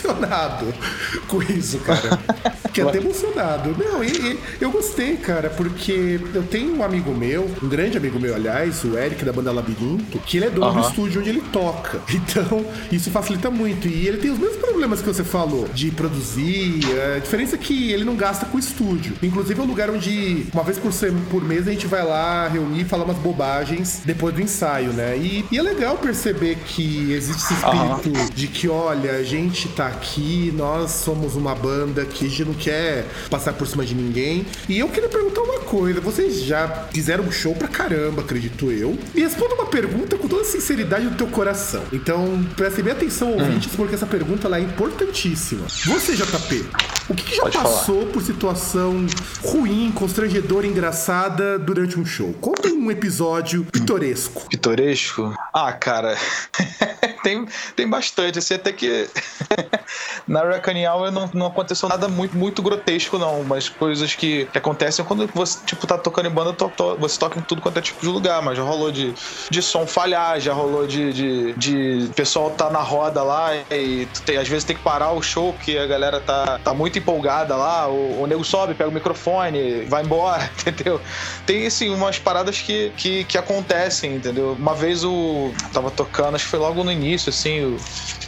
com isso, cara. fiquei até emocionado. Não, e, e, eu gostei, cara, porque eu tenho um amigo meu, um grande amigo meu, aliás, o Eric da banda Labirinto, que ele é dono do estúdio onde ele toca. Então, isso facilita muito. E ele tem os mesmos problemas que você falou, de produzir. A diferença é que ele não gasta com o estúdio. Inclusive, é um lugar onde, uma vez por, por mês, a gente vai lá reunir e falar umas bobagens depois do ensaio, né? E, e é legal perceber que existe esse espírito de que, olha, a gente tá aqui, nós somos uma banda que a gente não quer passar por cima de ninguém. E eu queria perguntar uma coisa: vocês já fizeram um show pra caramba, acredito eu. E responda uma pergunta com toda a sinceridade do teu coração. Então, prestem bem atenção, ouvintes, hum. porque essa pergunta ela é importantíssima. Você, JP, o que, que já Pode passou falar. por situação ruim, constrangedora, engraçada durante um show? Conta um episódio pitoresco. Pitoresco? Ah, cara. tem, tem bastante, assim, até que na Reckoning Hour não, não aconteceu nada muito, muito grotesco, não, mas coisas que, que acontecem quando você, tipo, tá tocando em banda, to, to, você toca em tudo quanto é tipo de lugar, mas já rolou de, de som falhar, já rolou de, de, de pessoal tá na roda lá e tem, às vezes tem que parar o show porque a galera tá, tá muito empolgada lá, o, o nego sobe, pega o microfone, vai embora, entendeu? Tem, assim, umas paradas que, que, que acontecem, entendeu? Uma vez o... tava tocando, acho que foi logo no início, assim, o,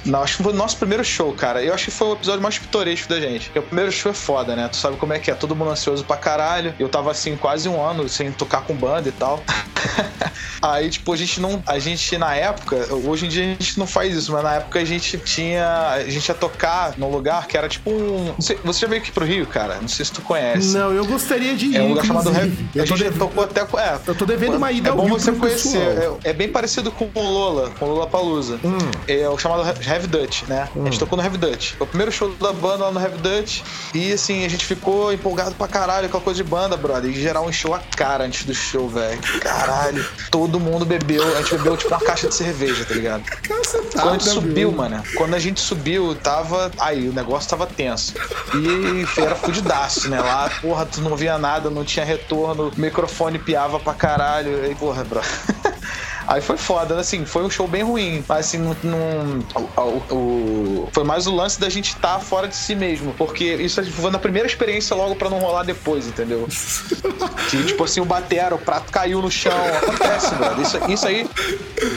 não, acho que foi o nosso primeiro show, cara. Eu acho que foi o episódio mais pitoresco da gente. Porque o primeiro show é foda, né? Tu sabe como é que é, todo mundo ansioso pra caralho. Eu tava assim, quase um ano sem tocar com banda e tal. Aí, tipo, a gente não. A gente, na época, hoje em dia a gente não faz isso, mas na época a gente tinha. A gente ia tocar num lugar que era tipo um. Sei, você já veio aqui pro Rio, cara? Não sei se tu conhece. Não, eu gostaria de ir. É um lugar chamado Heavy. A gente dev... tocou até. É, eu tô devendo uma ida É bom Rio você conhecer. É, é, bem parecido com o Lola, com o Lola Palusa. Hum. É o chamado Heavy Dutch, né? Hum. A gente tocou no Heavy Dutch. Foi o primeiro show da banda lá no Heavy Dutch. E assim, a gente ficou empolgado pra caralho com a coisa de banda, brother. E geral encheu a cara antes do show, velho. Caralho. Todo mundo bebeu. A gente bebeu tipo uma caixa de cerveja, tá ligado? Quando a gente subiu, mano. Quando a gente subiu, tava. Aí, o negócio tava tenso. E era fudidaço, né? Lá, porra, tu não via nada, não tinha retorno, o microfone piava pra caralho. Aí, porra, bro. Aí foi foda, assim, foi um show bem ruim. Mas assim, não. o, o, foi mais o lance da gente estar tá fora de si mesmo. Porque isso foi na primeira experiência logo pra não rolar depois, entendeu? que, tipo assim, o batera, o prato caiu no chão. Acontece, mano. Isso, isso aí,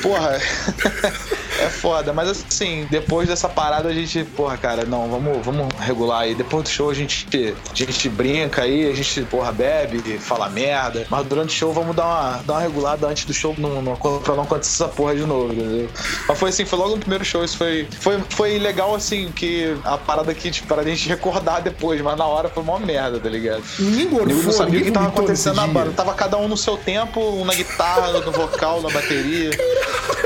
porra. é foda. Mas assim, depois dessa parada a gente, porra, cara, não, vamos, vamos regular aí. Depois do show a gente, a gente brinca aí, a gente, porra, bebe, fala merda. Mas durante o show vamos dar uma, dar uma regulada antes do show, não, não pra não acontecer essa porra de novo, entendeu? Mas foi assim, foi logo no primeiro show, isso foi, foi, foi legal assim, que a parada aqui, tipo, para a gente recordar depois, mas na hora foi uma merda, tá ligado? Ninguém gorfou, Eu não sabia o que tava acontecendo na banda. Tava cada um no seu tempo, um na guitarra, no vocal, na bateria.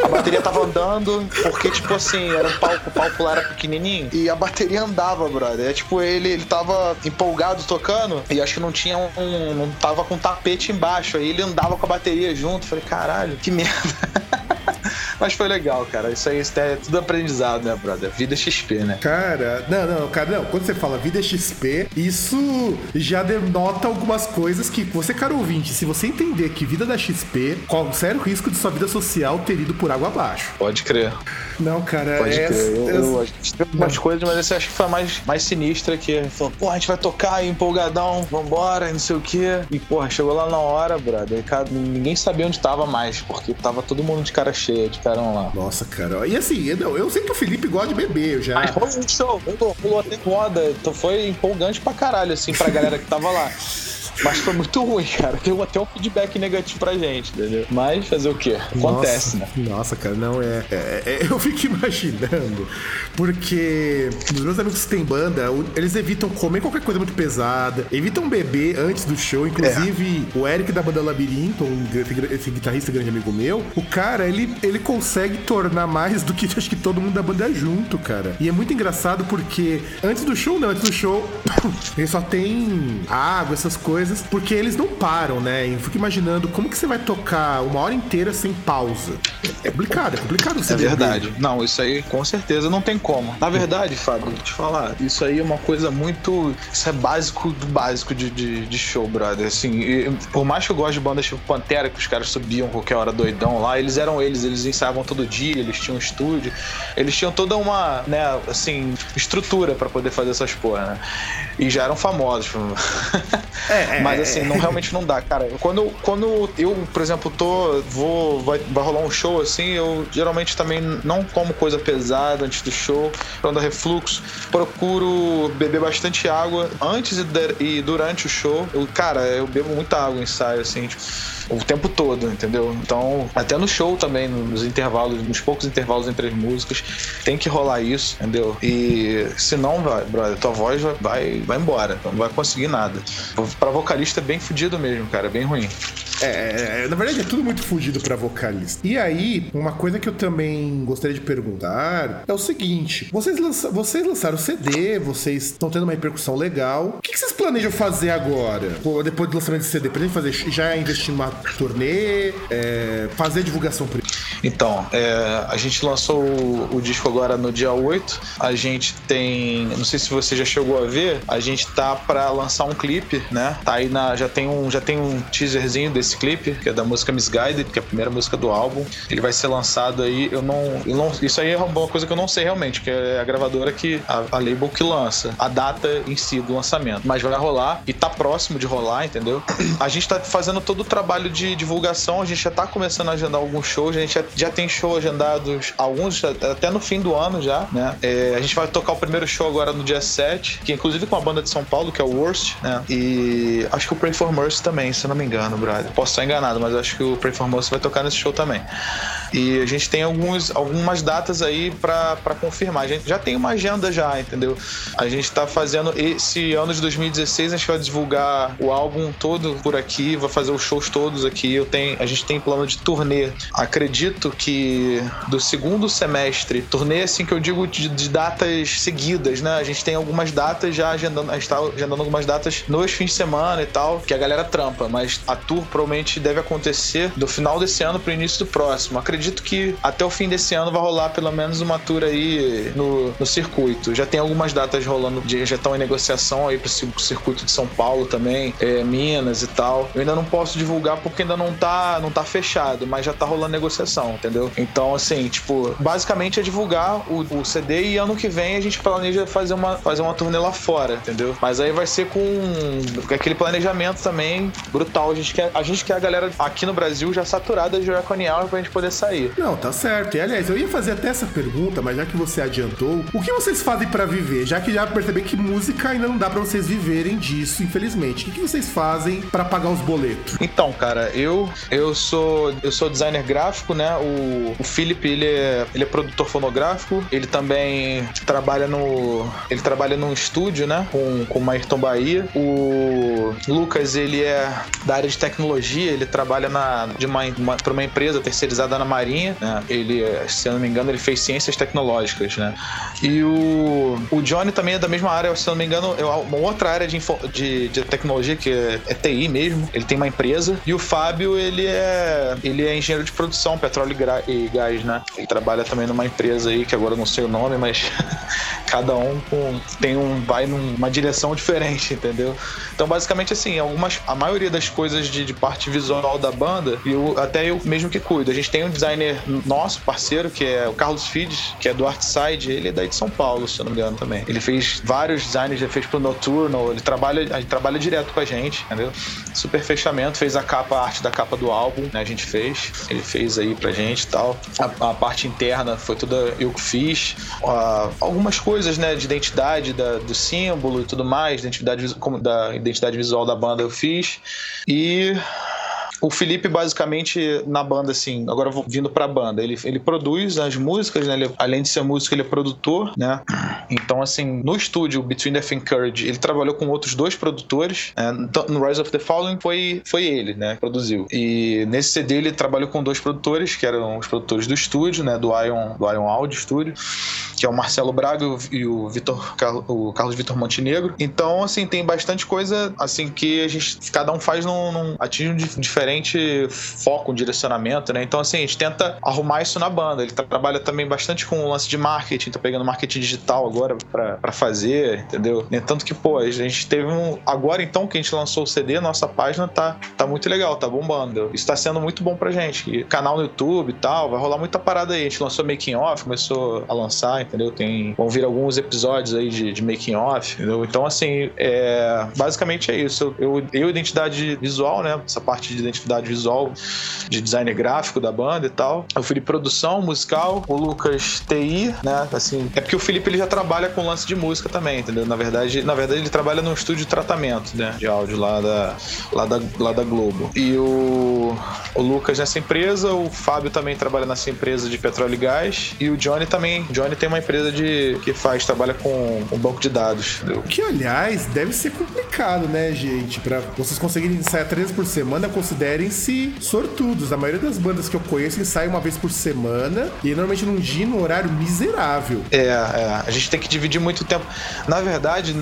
A bateria tava andando, porque, tipo assim, era um palco, o palco lá era pequenininho, e a bateria andava, brother. É tipo, ele, ele tava empolgado tocando, e acho que não tinha um, não tava com tapete embaixo, aí ele andava com a bateria junto. Falei, caralho, que merda. Mas foi legal, cara. Isso aí isso é tudo aprendizado, né, brother? Vida XP, né? Cara, não, não, cara, não. Quando você fala vida XP, isso já denota algumas coisas que você, caro ouvinte, se você entender que vida da XP, qual o sério risco de sua vida social ter ido por água abaixo. Pode crer. Não, cara, Pode é. crer. Eu, é- eu, a gente teve algumas coisas, mas esse eu acho que foi a mais, mais sinistra que falou, pô, a gente vai tocar aí empolgadão, vambora, não sei o quê. E, porra, chegou lá na hora, brother. e, cara, ninguém sabia onde tava mais, porque tava todo mundo de cara cheia, de lá. Nossa, cara. E assim, eu, eu sei que o Felipe gosta de beber, eu já. Mas rolou um show, rolou, até foda. Então foi empolgante pra caralho, assim, pra galera que tava lá. Mas foi muito ruim, cara. Deu até um feedback negativo pra gente, entendeu? Mas fazer o quê? Acontece, nossa, né? Nossa, cara, não é, é- é- Eu fico imaginando, porque os meus amigos que têm banda, eles evitam comer qualquer coisa muito pesada, evitam beber antes do show. Inclusive, o Eric da banda Labirinto, um, esse, esse guitarrista grande amigo meu, o cara, ele, ele consegue tornar mais do que acho que todo mundo da banda junto, cara. E é muito engraçado porque antes do show, não, antes do show, ele só tem água, essas coisas, porque eles não param, né? E eu fico imaginando como que você vai tocar uma hora inteira sem pausa. É complicado, é complicado você É verdade. Não, isso aí com certeza não tem como. Na verdade, Fábio, te falar, isso aí é uma coisa muito. Isso é básico do básico de, de, de show, brother. Assim, e, por mais que eu goste de bandas tipo Pantera, que os caras subiam qualquer hora doidão lá, eles eram eles, eles ensaiavam todo dia, eles tinham um estúdio, eles tinham toda uma, né, assim, estrutura pra poder fazer essas porra, né? E já eram famosos. É, é, Mas assim, não, realmente não dá, cara. Quando, quando eu, por exemplo, tô. Vou. Vai, vai rolar um show assim, eu geralmente também não como coisa pesada antes do show, pra não dar refluxo. Procuro beber bastante água antes e, durante o show. Eu, cara, eu bebo muita água em ensaio, assim, tipo, o tempo todo, entendeu? Então, até no show também, nos intervalos, nos poucos intervalos entre as músicas, tem que rolar isso, entendeu? E senão, vai, brother, tua voz vai, vai, vai embora, não vai conseguir nada. Pra vocalista é bem fudido mesmo, cara, bem ruim. É, é, é, na verdade é tudo muito fugido pra vocalista. E aí, uma coisa que eu também gostaria de perguntar é o seguinte: vocês, lança, vocês lançaram o CD, vocês estão tendo uma repercussão legal. O que, que vocês planejam fazer agora? Depois do lançamento de CD, pretende fazer já investir numa turnê, é, fazer divulgação por Então, é, a gente lançou o, o, disco agora no dia 8. A gente tem. Não sei se você já chegou a ver, a gente tá pra lançar um clipe, né? Tá aí na. Já tem um, já tem um teaserzinho desse esse clipe, que é da música Misguided, que é a primeira música do álbum. Ele vai ser lançado aí, eu não, eu não isso aí é uma coisa que eu não sei realmente, que é a gravadora que a, a label que lança, a data em si do lançamento, mas vai rolar e tá próximo de rolar, entendeu? A gente tá fazendo todo o trabalho de divulgação, a gente já tá começando a agendar alguns shows, a gente já, já tem show agendados, alguns até no fim do ano já, né? É, a gente vai tocar o primeiro show agora no dia 7, que inclusive com a banda de São Paulo, que é o Worst, né? E acho que o Pray for Mercy também, se eu não me engano, brother. Posso estar enganado, mas acho que o Pray for Mercy vai tocar nesse show também. E a gente tem alguns, algumas datas aí para confirmar. A gente já tem uma agenda já, entendeu? A gente tá fazendo esse ano de 2016, a gente vai divulgar o álbum todo por aqui, vai fazer os shows todos aqui. Eu tenho, a gente tem plano de turnê. Acredito que do segundo semestre, turnê assim que eu digo de, de datas seguidas, né? A gente tem algumas datas já agendando, a gente tá agendando algumas datas nos fins de semana e tal, que a galera trampa, mas a tour provavelmente deve acontecer do final desse ano pro início do próximo. Acredito que até o fim desse ano vai rolar pelo menos uma tour aí no, no circuito. Já tem algumas datas rolando, já estão em negociação aí pro circuito de São Paulo também, é, Minas e tal. Eu ainda não posso divulgar porque ainda não tá, não tá fechado, mas já tá rolando negociação, entendeu? Então, assim, tipo, basicamente é divulgar o, o CD e ano que vem a gente planeja fazer uma, fazer uma turnê lá fora, entendeu? Mas aí vai ser com aquele planejamento também brutal. A gente quer, a gente quer a galera aqui no Brasil já saturada de Hour pra gente poder sair. Não, tá certo. E aliás, eu ia fazer até essa pergunta, mas já que você adiantou, o que vocês fazem para viver? Já que já percebi que música ainda não dá para vocês viverem disso, infelizmente. O que vocês fazem para pagar os boletos? Então, cara, eu eu sou eu sou designer gráfico, né? O, o Felipe, ele é, ele é produtor fonográfico, ele também trabalha no ele trabalha num estúdio, né, com com o Ayrton Bahia. O Lucas, ele é da área de tecnologia, ele trabalha na, de uma, uma, para uma empresa terceirizada na Marinha, né? Ele, se eu não me engano, ele fez ciências tecnológicas, né? E o, o Johnny também é da mesma área, se eu não me engano, é uma outra área de, info, de, de tecnologia, que é, é, TI mesmo. Ele tem uma empresa. E o Fábio, ele é, ele é engenheiro de produção, petróleo e gás, né? Ele trabalha também numa empresa aí, que agora eu não sei o nome, mas cada um com, tem um, vai numa direção diferente, entendeu? Então, basicamente, assim, algumas, a maioria das coisas de, de parte visual da banda, eu, até eu mesmo que cuido. A gente tem um designer nosso, parceiro, que é o Carlos Fides, que é do Artside, ele é daí de São Paulo, se eu não me engano também. Ele fez vários designs, já fez pro Nocturno, ele trabalha, ele trabalha direto com a gente, entendeu? Super fechamento, fez a capa, a arte da capa do álbum, né? A gente fez, ele fez aí pra gente e tal. A, a, parte interna foi toda eu que fiz. Uh, algumas coisas, né, de identidade da, do símbolo e tudo mais, identidade, da identidade visual da banda eu fiz. E o Felipe, basicamente, na banda, assim, agora vindo pra banda, ele, ele produz as músicas, né? Ele, além de ser músico, ele é produtor, né? Então, assim, no estúdio Between Death and Courage, ele trabalhou com outros dois produtores. Né? No Rise of the Fallen foi, foi ele, né? Que produziu. E nesse CD ele trabalhou com dois produtores, que eram os produtores do estúdio, né? Do Ion, do Ion Audio Studio, que é o Marcelo Braga e o Vitor, o Carlos Vitor Montenegro. Então, assim, tem bastante coisa, assim, que a gente, cada um faz num, num atinge um diferente diferente foco, um direcionamento, né? Então, assim, a gente tenta arrumar isso na banda. Ele trabalha também bastante com o lance de marketing, tá pegando marketing digital agora para fazer, entendeu? Tanto que, pô, a gente teve um. Agora, então, que a gente lançou o CD, nossa página tá, tá muito legal, tá bombando. Isso tá sendo muito bom pra gente. E canal no YouTube e tal, vai rolar muita parada aí. A gente lançou Making Off, começou a lançar, entendeu? Tem. Vão vir alguns episódios aí de, de Making Off, entendeu? Então, assim, é, basicamente é isso. Eu, eu, eu identidade visual, né? Essa parte de identidade identidade visual, de design gráfico da banda e tal. O Felipe produção musical, o Lucas TI, né? Assim, é porque o Felipe ele já, tra trabalha com lance de música também, entendeu? Na verdade, na verdade ele trabalha num estúdio de tratamento, né? De áudio lá da, lá da, lá da Globo. E o, o Lucas nessa empresa, o Fábio também trabalha nessa empresa de petróleo e gás. E o Johnny também. Johnny tem uma empresa de que faz, trabalha com um banco de dados. Entendeu? Que, aliás, deve ser complicado, né, gente? Pra vocês conseguirem ensaiar três por semana, considerem-se sortudos. A maioria das bandas que eu conheço ensaiam uma vez por semana e normalmente num dia no horário miserável. É, é, a gente tem que dividir muito tempo. Na verdade,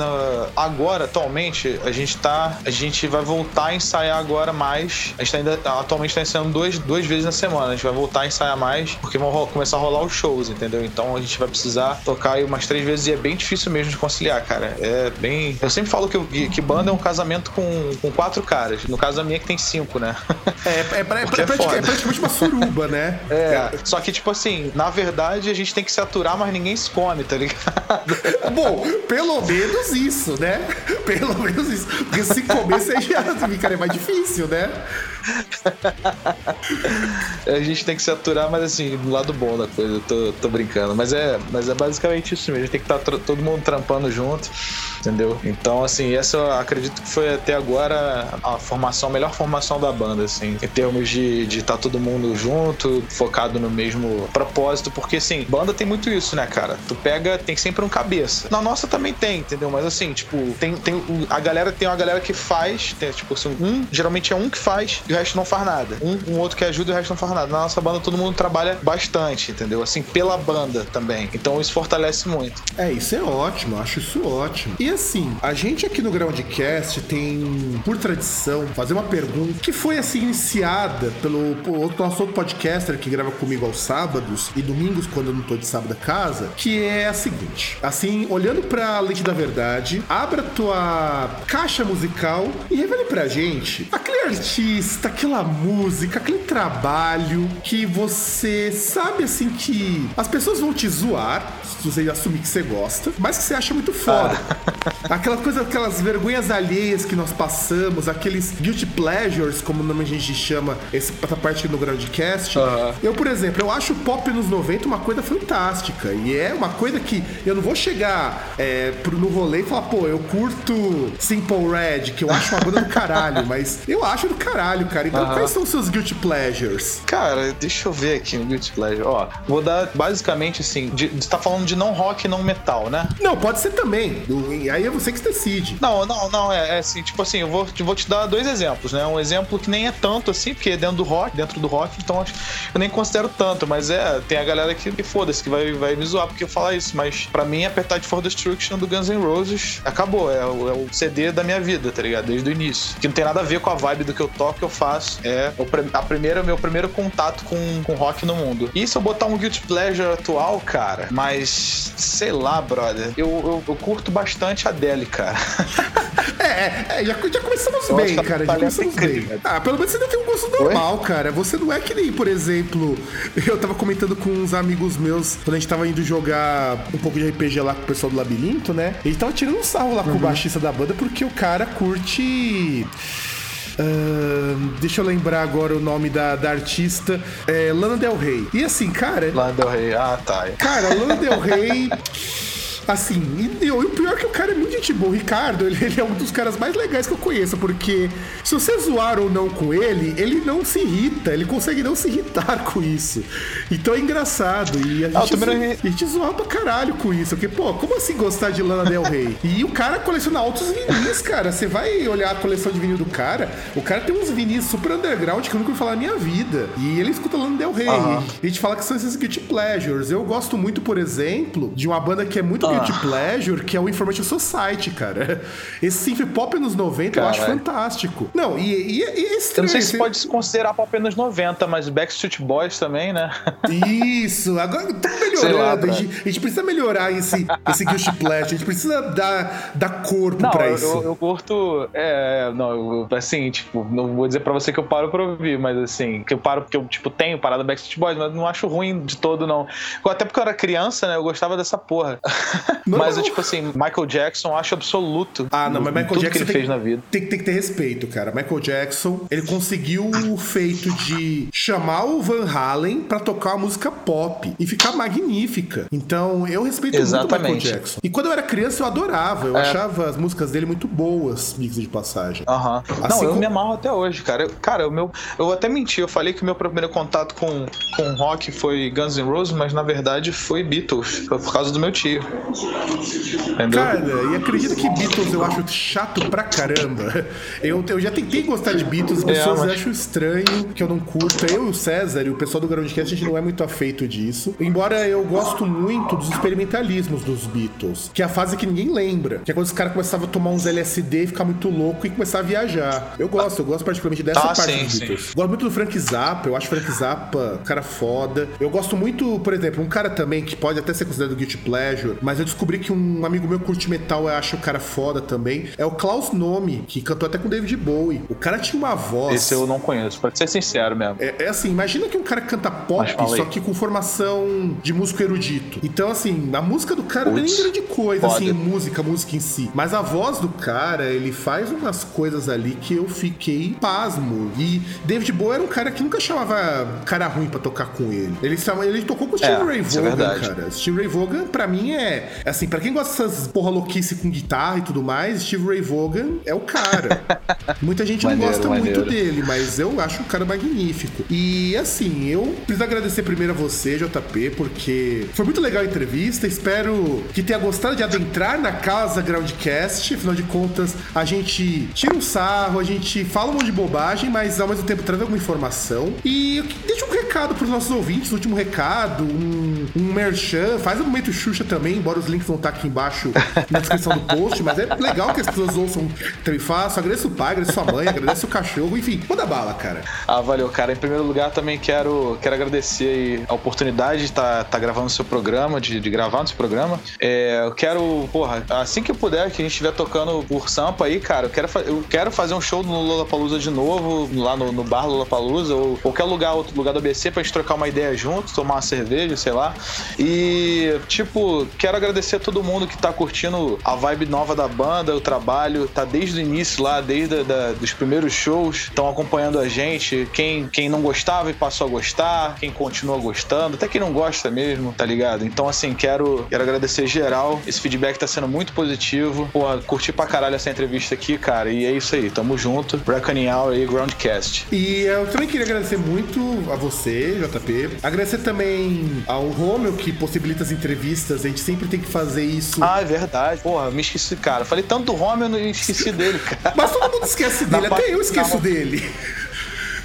agora, atualmente, a gente tá. A gente vai voltar a ensaiar agora mais. A gente tá ainda atualmente tá ensaiando duas, duas vezes na semana. A gente vai voltar a ensaiar mais, porque vão começar a rolar os shows, entendeu? Então a gente vai precisar tocar aí umas três vezes e é bem difícil mesmo de conciliar, cara. É bem. Eu sempre falo que, que banda é um casamento com, com quatro caras. No caso da minha que tem cinco, né? É, é, é, é, é, é praticamente uma suruba, né? É. Só que, tipo assim, na verdade, a gente tem que se aturar, mas ninguém se come, tá ligado? Bom, pelo menos isso, né? Pelo menos isso. Porque se comer, você já ficaria mais difícil, né? a gente tem que se aturar, mas assim, do lado bom da coisa, eu tô, tô brincando. Mas é, mas é basicamente isso mesmo. A gente tem que estar tá todo mundo trampando junto, entendeu? Então, assim, essa eu acredito que foi até agora a formação, a melhor formação da banda, assim, em termos de estar tá todo mundo junto, focado no mesmo propósito, porque assim, banda tem muito isso, né, cara? Tu pega, tem sempre um cabeça. Na nossa também tem, entendeu? Mas assim, tipo, tem, tem a galera tem uma galera que faz, tem, tipo assim, um, geralmente é um que faz e o resto não faz nada. Um, um outro que ajuda e o resto não faz nada. Na nossa banda todo mundo trabalha bastante, entendeu? Assim, pela banda também. Então isso fortalece muito. É, isso é ótimo, acho isso ótimo. E assim, a gente aqui no Groundcast tem, por tradição, fazer uma pergunta que foi assim iniciada pelo nosso outro podcaster que grava comigo aos sábados e domingos quando eu não tô de sábado a casa, que é a seguinte: assim, olhando pra lente da verdade, abra tua caixa musical e revele pra gente aquele artista, aquela música, aquele trabalho que você sabe assim que as pessoas vão te zoar se você assumir que você gosta, mas que você acha muito foda. Ah. Aquela coisa, aquelas vergonhas alheias que nós passamos, aqueles guilty pleasures, como a gente chama essa parte no Groundcast. Uhum. Eu, por exemplo, eu acho o pop nos 90 uma coisa fantástica. E é uma coisa que eu não vou chegar é, no rolê e falar, pô, eu curto Simple Red, que eu acho uma banda do caralho, mas eu acho do caralho, cara. Então, uhum. quais são os seus guilty pleasures? Cara, deixa eu ver aqui um guilty pleasure. Ó, vou dar basicamente assim, de, de tá falando de não rock e não metal, né? Não, pode ser também. Aí é você que decide. Não, não, não, é, é assim, tipo assim, eu vou, vou te dar dois exemplos, né? Um exemplo que nem é tanto assim, porque é dentro do rock, dentro do rock, então eu nem considero tanto, mas é, tem a galera que, que foda-se, que vai, vai me zoar porque eu falar isso, mas para mim, Appetite for Destruction do Guns N' Roses acabou, é o, é o, CD da minha vida, tá ligado? Desde o início. Que não tem nada a ver com a vibe do que eu toco, que eu faço. É o, a primeira, meu primeiro contato com, com rock no mundo. E se eu botar um Guilty Pleasure atual, cara, mas sei lá, brother, eu, eu, eu curto bastante a Adele, cara. é, é, é já, já começamos eu bem, cara. Já começamos bem. Ah, pelo menos você ainda tem um gosto normal, Oi? cara. Você não é que nem, por exemplo, eu tava comentando com uns amigos meus quando a gente tava indo jogar um pouco de RPG lá com o pessoal do Labirinto, né? Ele tava tirando um sarro lá uhum. com o baixista da banda porque o cara curte. Uh, deixa eu lembrar agora o nome da, da artista. É Lana Del Rey. E assim, cara. Lana Del Rey, ah tá. Cara, Lana Del Rey. Assim, e, e, o pior é que o cara é muito gente boa. O Ricardo, ele, ele, é um dos caras mais legais que eu conheço, porque se você zoar ou não com ele, ele não se irrita, ele consegue não se irritar com isso. Então é engraçado. E a gente, ah, zo... a gente zoa pra caralho com isso. Porque, pô, como assim gostar de Lana Del Rey? e o cara coleciona altos vinis, cara. Você vai olhar a coleção de vinil do cara, o cara tem uns vinis super underground que eu nunca ouvi falar na minha vida. E ele escuta Lana Del Rey. Uhum. E a gente fala que são esses guilty pleasures. Eu gosto muito, por exemplo, de uma banda que é muito guilty pleasure, que é o Information Society, cara. Esse synth pop nos 90 Caralho. eu acho fantástico. Não, e, e, e é estranho. Eu não sei se pode se considerar pop nos 90, mas Backstreet Boys também, né? Isso, agora tá melhorando. Lá, a, gente, a, gente, precisa melhorar esse, esse guilty pleasure, a gente precisa dar, dar corpo não, pra eu, isso. Eu, eu curto. É, não, eu, assim, tipo, não vou dizer pra você que eu paro pra ouvir, mas assim, que eu paro porque eu, tipo, tenho parada Backstreet Boys, mas não acho ruim de todo, não. Até porque eu era criança, né? Eu gostava dessa porra. Não, mas, não. tipo assim, Michael Jackson acho absoluto. Ah, não, mas Michael Jackson. que ele tem, fez na vida. Tem, tem que ter respeito, cara. Michael Jackson, ele conseguiu o feito de chamar o Van Halen pra tocar uma música pop e ficar magnífica. Então, eu respeito Exatamente. muito o Michael Jackson. E quando eu era criança, eu adorava. Eu É. achava as músicas dele muito boas, mix de passagem. Aham. Assim não, eu como- me amarro até hoje, cara. Eu- cara, o meu. Eu até menti, eu falei que o meu primeiro contato com, com rock foi Guns N' Roses, mas na verdade foi Beatles. Foi por causa do meu tio. Entendeu? Cara, e acredita que Beatles eu acho chato pra caramba. Eu, eu já tentei gostar de Beatles, as É, pessoas mas- acham estranho, que eu não curto. Eu e o César e o pessoal do Groundcast, a gente não é muito afeito disso. Embora eu gosto muito dos experimentalismos dos Beatles, que é a fase que ninguém lembra. Que é quando os caras começavam a tomar uns LSD e ficar muito louco e começar a viajar. Eu gosto, eu gosto particularmente dessa Ah, parte sim, dos sim. Beatles. Gosto muito do Frank Zappa, eu acho Frank Zappa cara foda. Eu gosto muito, por exemplo, um cara também que pode até ser considerado guilty pleasure, mas eu descobri que um amigo meu curte metal, eu acho o cara foda também, é o Klaus Nome, que cantou até com David Bowie. O cara tinha uma voz... Esse eu não conheço, pra ser sincero mesmo. É, é assim, imagina que um cara canta pop, só que com formação de músico erudito. Então, assim, a música do cara não é nem grande coisa, foda. assim, música, música em si. Mas a voz do cara, ele faz umas coisas ali que eu fiquei pasmo. E David Bowie era um cara que nunca chamava cara ruim pra tocar com ele. Ele, ele tocou com o Steve É, Ray é Vaughan, verdade. cara. Steve Ray Vaughan, pra mim, é... Assim, pra quem gosta dessas porra louquice com guitarra e tudo mais, Steve Ray Vaughan é o cara. Muita gente Maneiro, não gosta muito maneiro. dele dele, mas eu acho o cara magnífico. E assim, eu preciso agradecer primeiro a você, JP, porque foi muito legal a entrevista. Espero que tenha gostado de adentrar na casa Groundcast. Afinal de contas, a gente tira um sarro, a gente fala um monte de bobagem, mas ao mesmo tempo traz alguma informação. E deixa um recado pros nossos ouvintes, um último recado, um, um merchan, faz o momento Xuxa também, embora os links vão estar aqui embaixo na descrição do post, mas é legal que as pessoas ouçam também faço. Agradeço o pai, agradeço sua mãe, agradeço o cachorro, enfim, manda bala, cara. Ah, valeu, cara. Em primeiro lugar, também quero, quero agradecer a oportunidade de estar gravando o seu programa, de, de gravar no seu programa. É, eu quero, porra, assim que eu puder, que a gente estiver tocando por Sampa aí, cara, eu quero, eu quero fazer um show no Lollapalooza de novo, lá no, no bar Lollapalooza, ou qualquer lugar, outro lugar do ABC, pra gente trocar uma ideia junto, tomar uma cerveja, sei lá. E, tipo, quero agradecer a todo mundo que tá curtindo a vibe nova da banda, o trabalho, tá desde o início lá, desde da, dos primeiros shows, estão acompanhando a gente. Quem, quem não gostava e passou a gostar, quem continua gostando, até quem não gosta mesmo, tá ligado? Então, assim, quero, quero agradecer geral. Esse feedback tá sendo muito positivo. Porra, curti pra caralho essa entrevista aqui, cara. E é isso aí, tamo junto. Reckoning Hour e Groundcast. E eu também queria agradecer muito a você, JP. Agradecer também ao Romeu, que possibilita as entrevistas. A gente sempre tem que fazer isso. Ah, é verdade. Porra, me esqueci, cara. Falei tanto do Romeo, eu não esqueci dele, cara. Mas todo mundo esquece dele, Na até eu esqueço na- dele.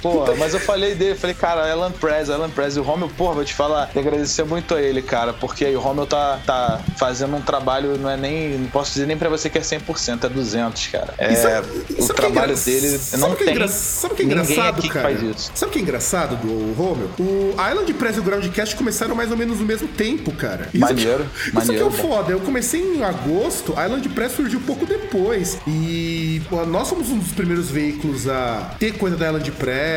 Porra, mas eu falei dele, falei, cara, Alan Prez, Alan Prez, e o Romeo, porra, vou te falar, que agradecer muito a ele, cara, porque aí o Romeo tá, tá fazendo um trabalho, não é nem, não posso dizer nem pra você que é 100%, é 200, cara. É, E sabe- o sabe trabalho que é dele, sabe não que é tem Sabe o que é engraçado, que cara? faz isso. Sabe o que é engraçado do Romeu? O Island Press e o Groundcast começaram mais ou menos no mesmo tempo, cara. Isso Maneiro, que, Isso maneiro, que é o foda. Eu comecei em agosto, a Island Press surgiu pouco depois. E nós somos um dos primeiros veículos a ter coisa da Island Press.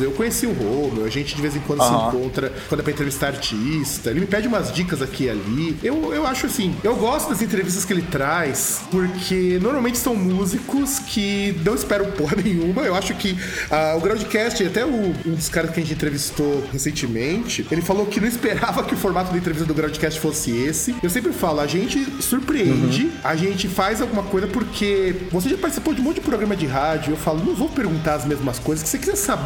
Eu conheci o Romeu, a gente de vez em quando se Aham. encontra quando é pra entrevistar artista. Ele me pede umas dicas aqui e ali. Eu, eu acho assim, eu gosto das entrevistas que ele traz, porque normalmente são músicos que não esperam porra nenhuma. Eu acho que ah, o Groundcast, até o- um dos caras que a gente entrevistou recentemente, ele falou que não esperava que o formato da entrevista do Groundcast fosse esse. Eu sempre falo, a gente surpreende, a gente faz alguma coisa porque você já participou de um monte de programa de rádio. Eu falo, não vou perguntar as mesmas coisas. Se você quiser saber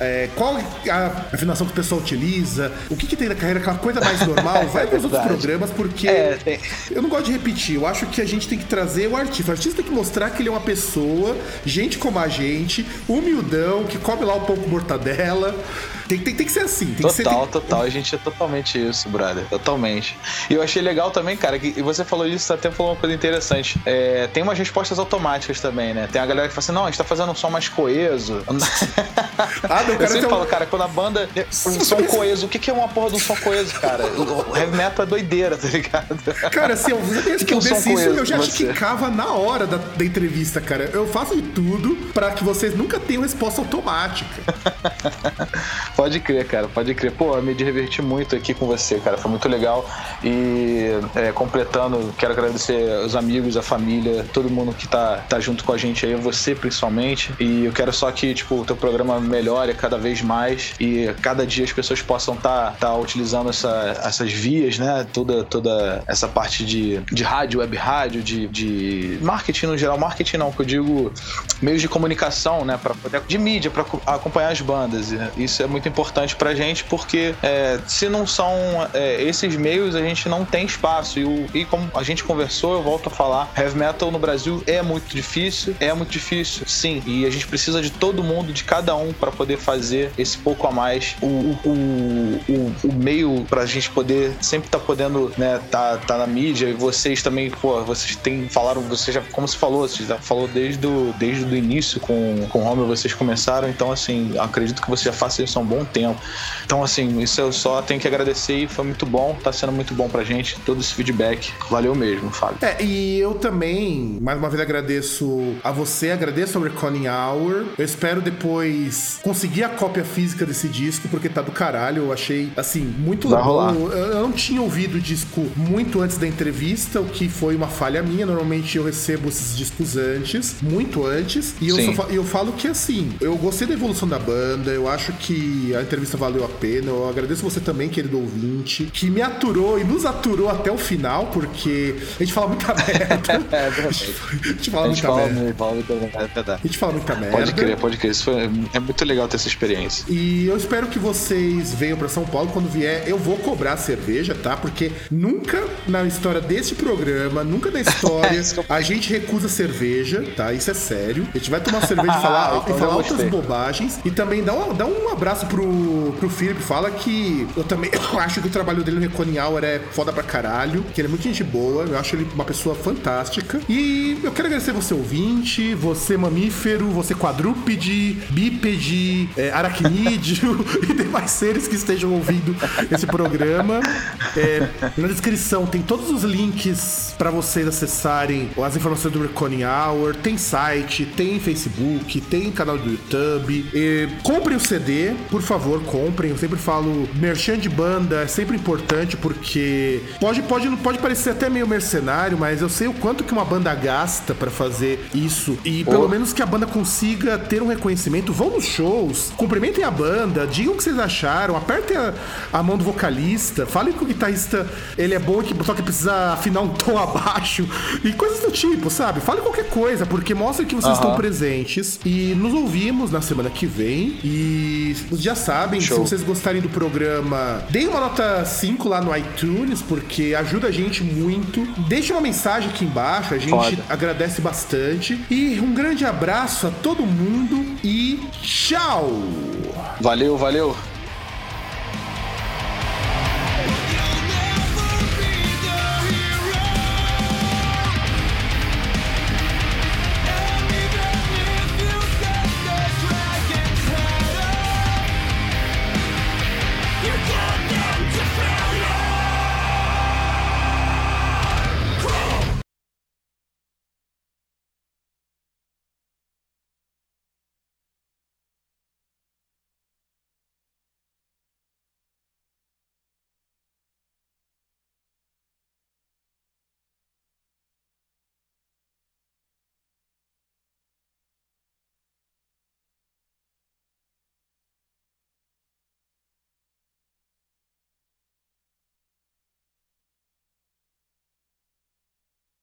é, qual a afinação que o pessoal utiliza, o que, que tem na carreira, aquela coisa mais normal, vai para os outros programas, porque É, eu não gosto de repetir. Eu acho que a gente tem que trazer o artista. O artista tem que mostrar que ele é uma pessoa, gente como a gente, humildão, que come lá um pouco mortadela. Tem, tem, tem que ser assim. Tem que ser, Total, tem- total. A gente é totalmente isso, brother. Totalmente. E eu achei legal também, cara, que e você falou isso, até falou uma coisa interessante. É, tem umas respostas automáticas também, né? Tem a galera que fala assim, não, a gente tá fazendo um som mais coeso. Ah, não, eu cara, sempre tem um- falo, cara, quando a banda. Um som coeso, o que é uma porra de um som coeso, cara? O heavy metal é doideira, tá ligado? Cara, assim, você pensa que eu um isso, coeso eu já te quicava na hora da, da entrevista, cara. Eu faço de tudo pra que vocês nunca tenham resposta automática. Pode crer, cara, pode crer. Pô, eu me diverti muito aqui com você, cara. Foi muito legal. E é, completando, quero agradecer os amigos, a família, todo mundo que tá, tá junto com a gente aí, você principalmente. E eu quero só que, tipo, o teu programa melhore cada vez mais e cada dia as pessoas possam estar tá, tá utilizando essa, essas vias, né? Toda, toda essa parte de, de rádio, web rádio, de, de marketing no geral. Marketing não, que eu digo meios de comunicação, né? Pra de mídia, para acompanhar as bandas. Isso é muito importante pra gente porque é, se não são é, esses meios, a gente não tem espaço. E, o, e como a gente conversou, eu volto a falar, heavy metal no Brasil é muito difícil, é muito difícil, sim. E a gente precisa de todo mundo, de cada um, para poder fazer esse pouco a mais. O, o, o, o meio pra gente poder sempre tá podendo, né, tá, tá na mídia. E vocês também, pô, vocês têm, falaram, você já, como você falou, você já falou desde o, desde o início com, com o Homer, vocês começaram. Então, assim, acredito que você já faça isso há um bom tempo. Então, assim, isso eu só tenho que agradecer e foi muito bom, tá sendo muito bom pra gente, todo esse feedback. Valeu mesmo, Fábio. É, e eu também, mais uma vez, agradeço a você, agradeço ao Reckoning Hour. Eu espero depois conseguir a cópia física desse disco, porque tá do caralho. Eu achei, assim, muito Vai rolar. Eu não tinha ouvido o disco muito antes da entrevista, o que foi uma falha minha. Normalmente eu recebo esses discos antes, muito antes. E eu, só, eu falo que, assim, eu gostei da evolução da banda, eu acho que a entrevista valeu a pena. Eu agradeço você também, querido ouvinte, que me aturou e nos aturou até o final, porque a gente fala muita merda. é, a gente fala muita merda. Fala muita merda. A gente fala muita merda. Pode crer, pode crer. Isso foi, é muito legal ter essa experiência. E eu espero que vocês venham para São Paulo. Quando vier, eu vou cobrar cerveja, tá? Porque nunca na história desse programa, nunca na história, a gente recusa cerveja, tá? Isso é sério. A gente vai tomar cerveja e falar, ah, e falar outras bobagens. E também dá um, dá um abraço pro, pro Felipe. Fala que eu também acho que o trabalho dele no Recone Hour é foda pra caralho. Que ele é muito gente boa. Eu acho ele uma pessoa fantástica. E eu quero agradecer você, ouvinte, você, mamífero, você, quadrúpede, bípede, é, aracnídeo e demais seres que estejam ouvindo esse programa. É, na descrição tem todos os links para vocês acessarem as informações do Reckoning Hour. Tem site, tem Facebook, tem canal do YouTube. E, comprem o CD, por favor, comprem. Eu sempre falo, merchan de banda é sempre importante porque pode, pode, pode parecer até meio mercenário, mas eu sei o quanto que uma banda gasta para fazer isso e pelo menos que a banda consiga ter um reconhecimento. Vão nos shows, cumprimentem a banda, digam o que vocês acharam, apertem a, a mão do vocalista, falem que o guitarrista ele é bom, só que precisa afinar um tom abaixo e coisas do tipo, sabe? Fale qualquer coisa, porque mostra que vocês estão presentes e nos ouvimos na semana que vem. E já sabem, Show. se vocês gostarem do programa, deem uma nota 5 lá no iTunes, porque ajuda a gente muito. Deixe uma mensagem aqui embaixo, a gente Foda. agradece bastante. E um grande abraço a todo mundo e tchau! Valeu, valeu!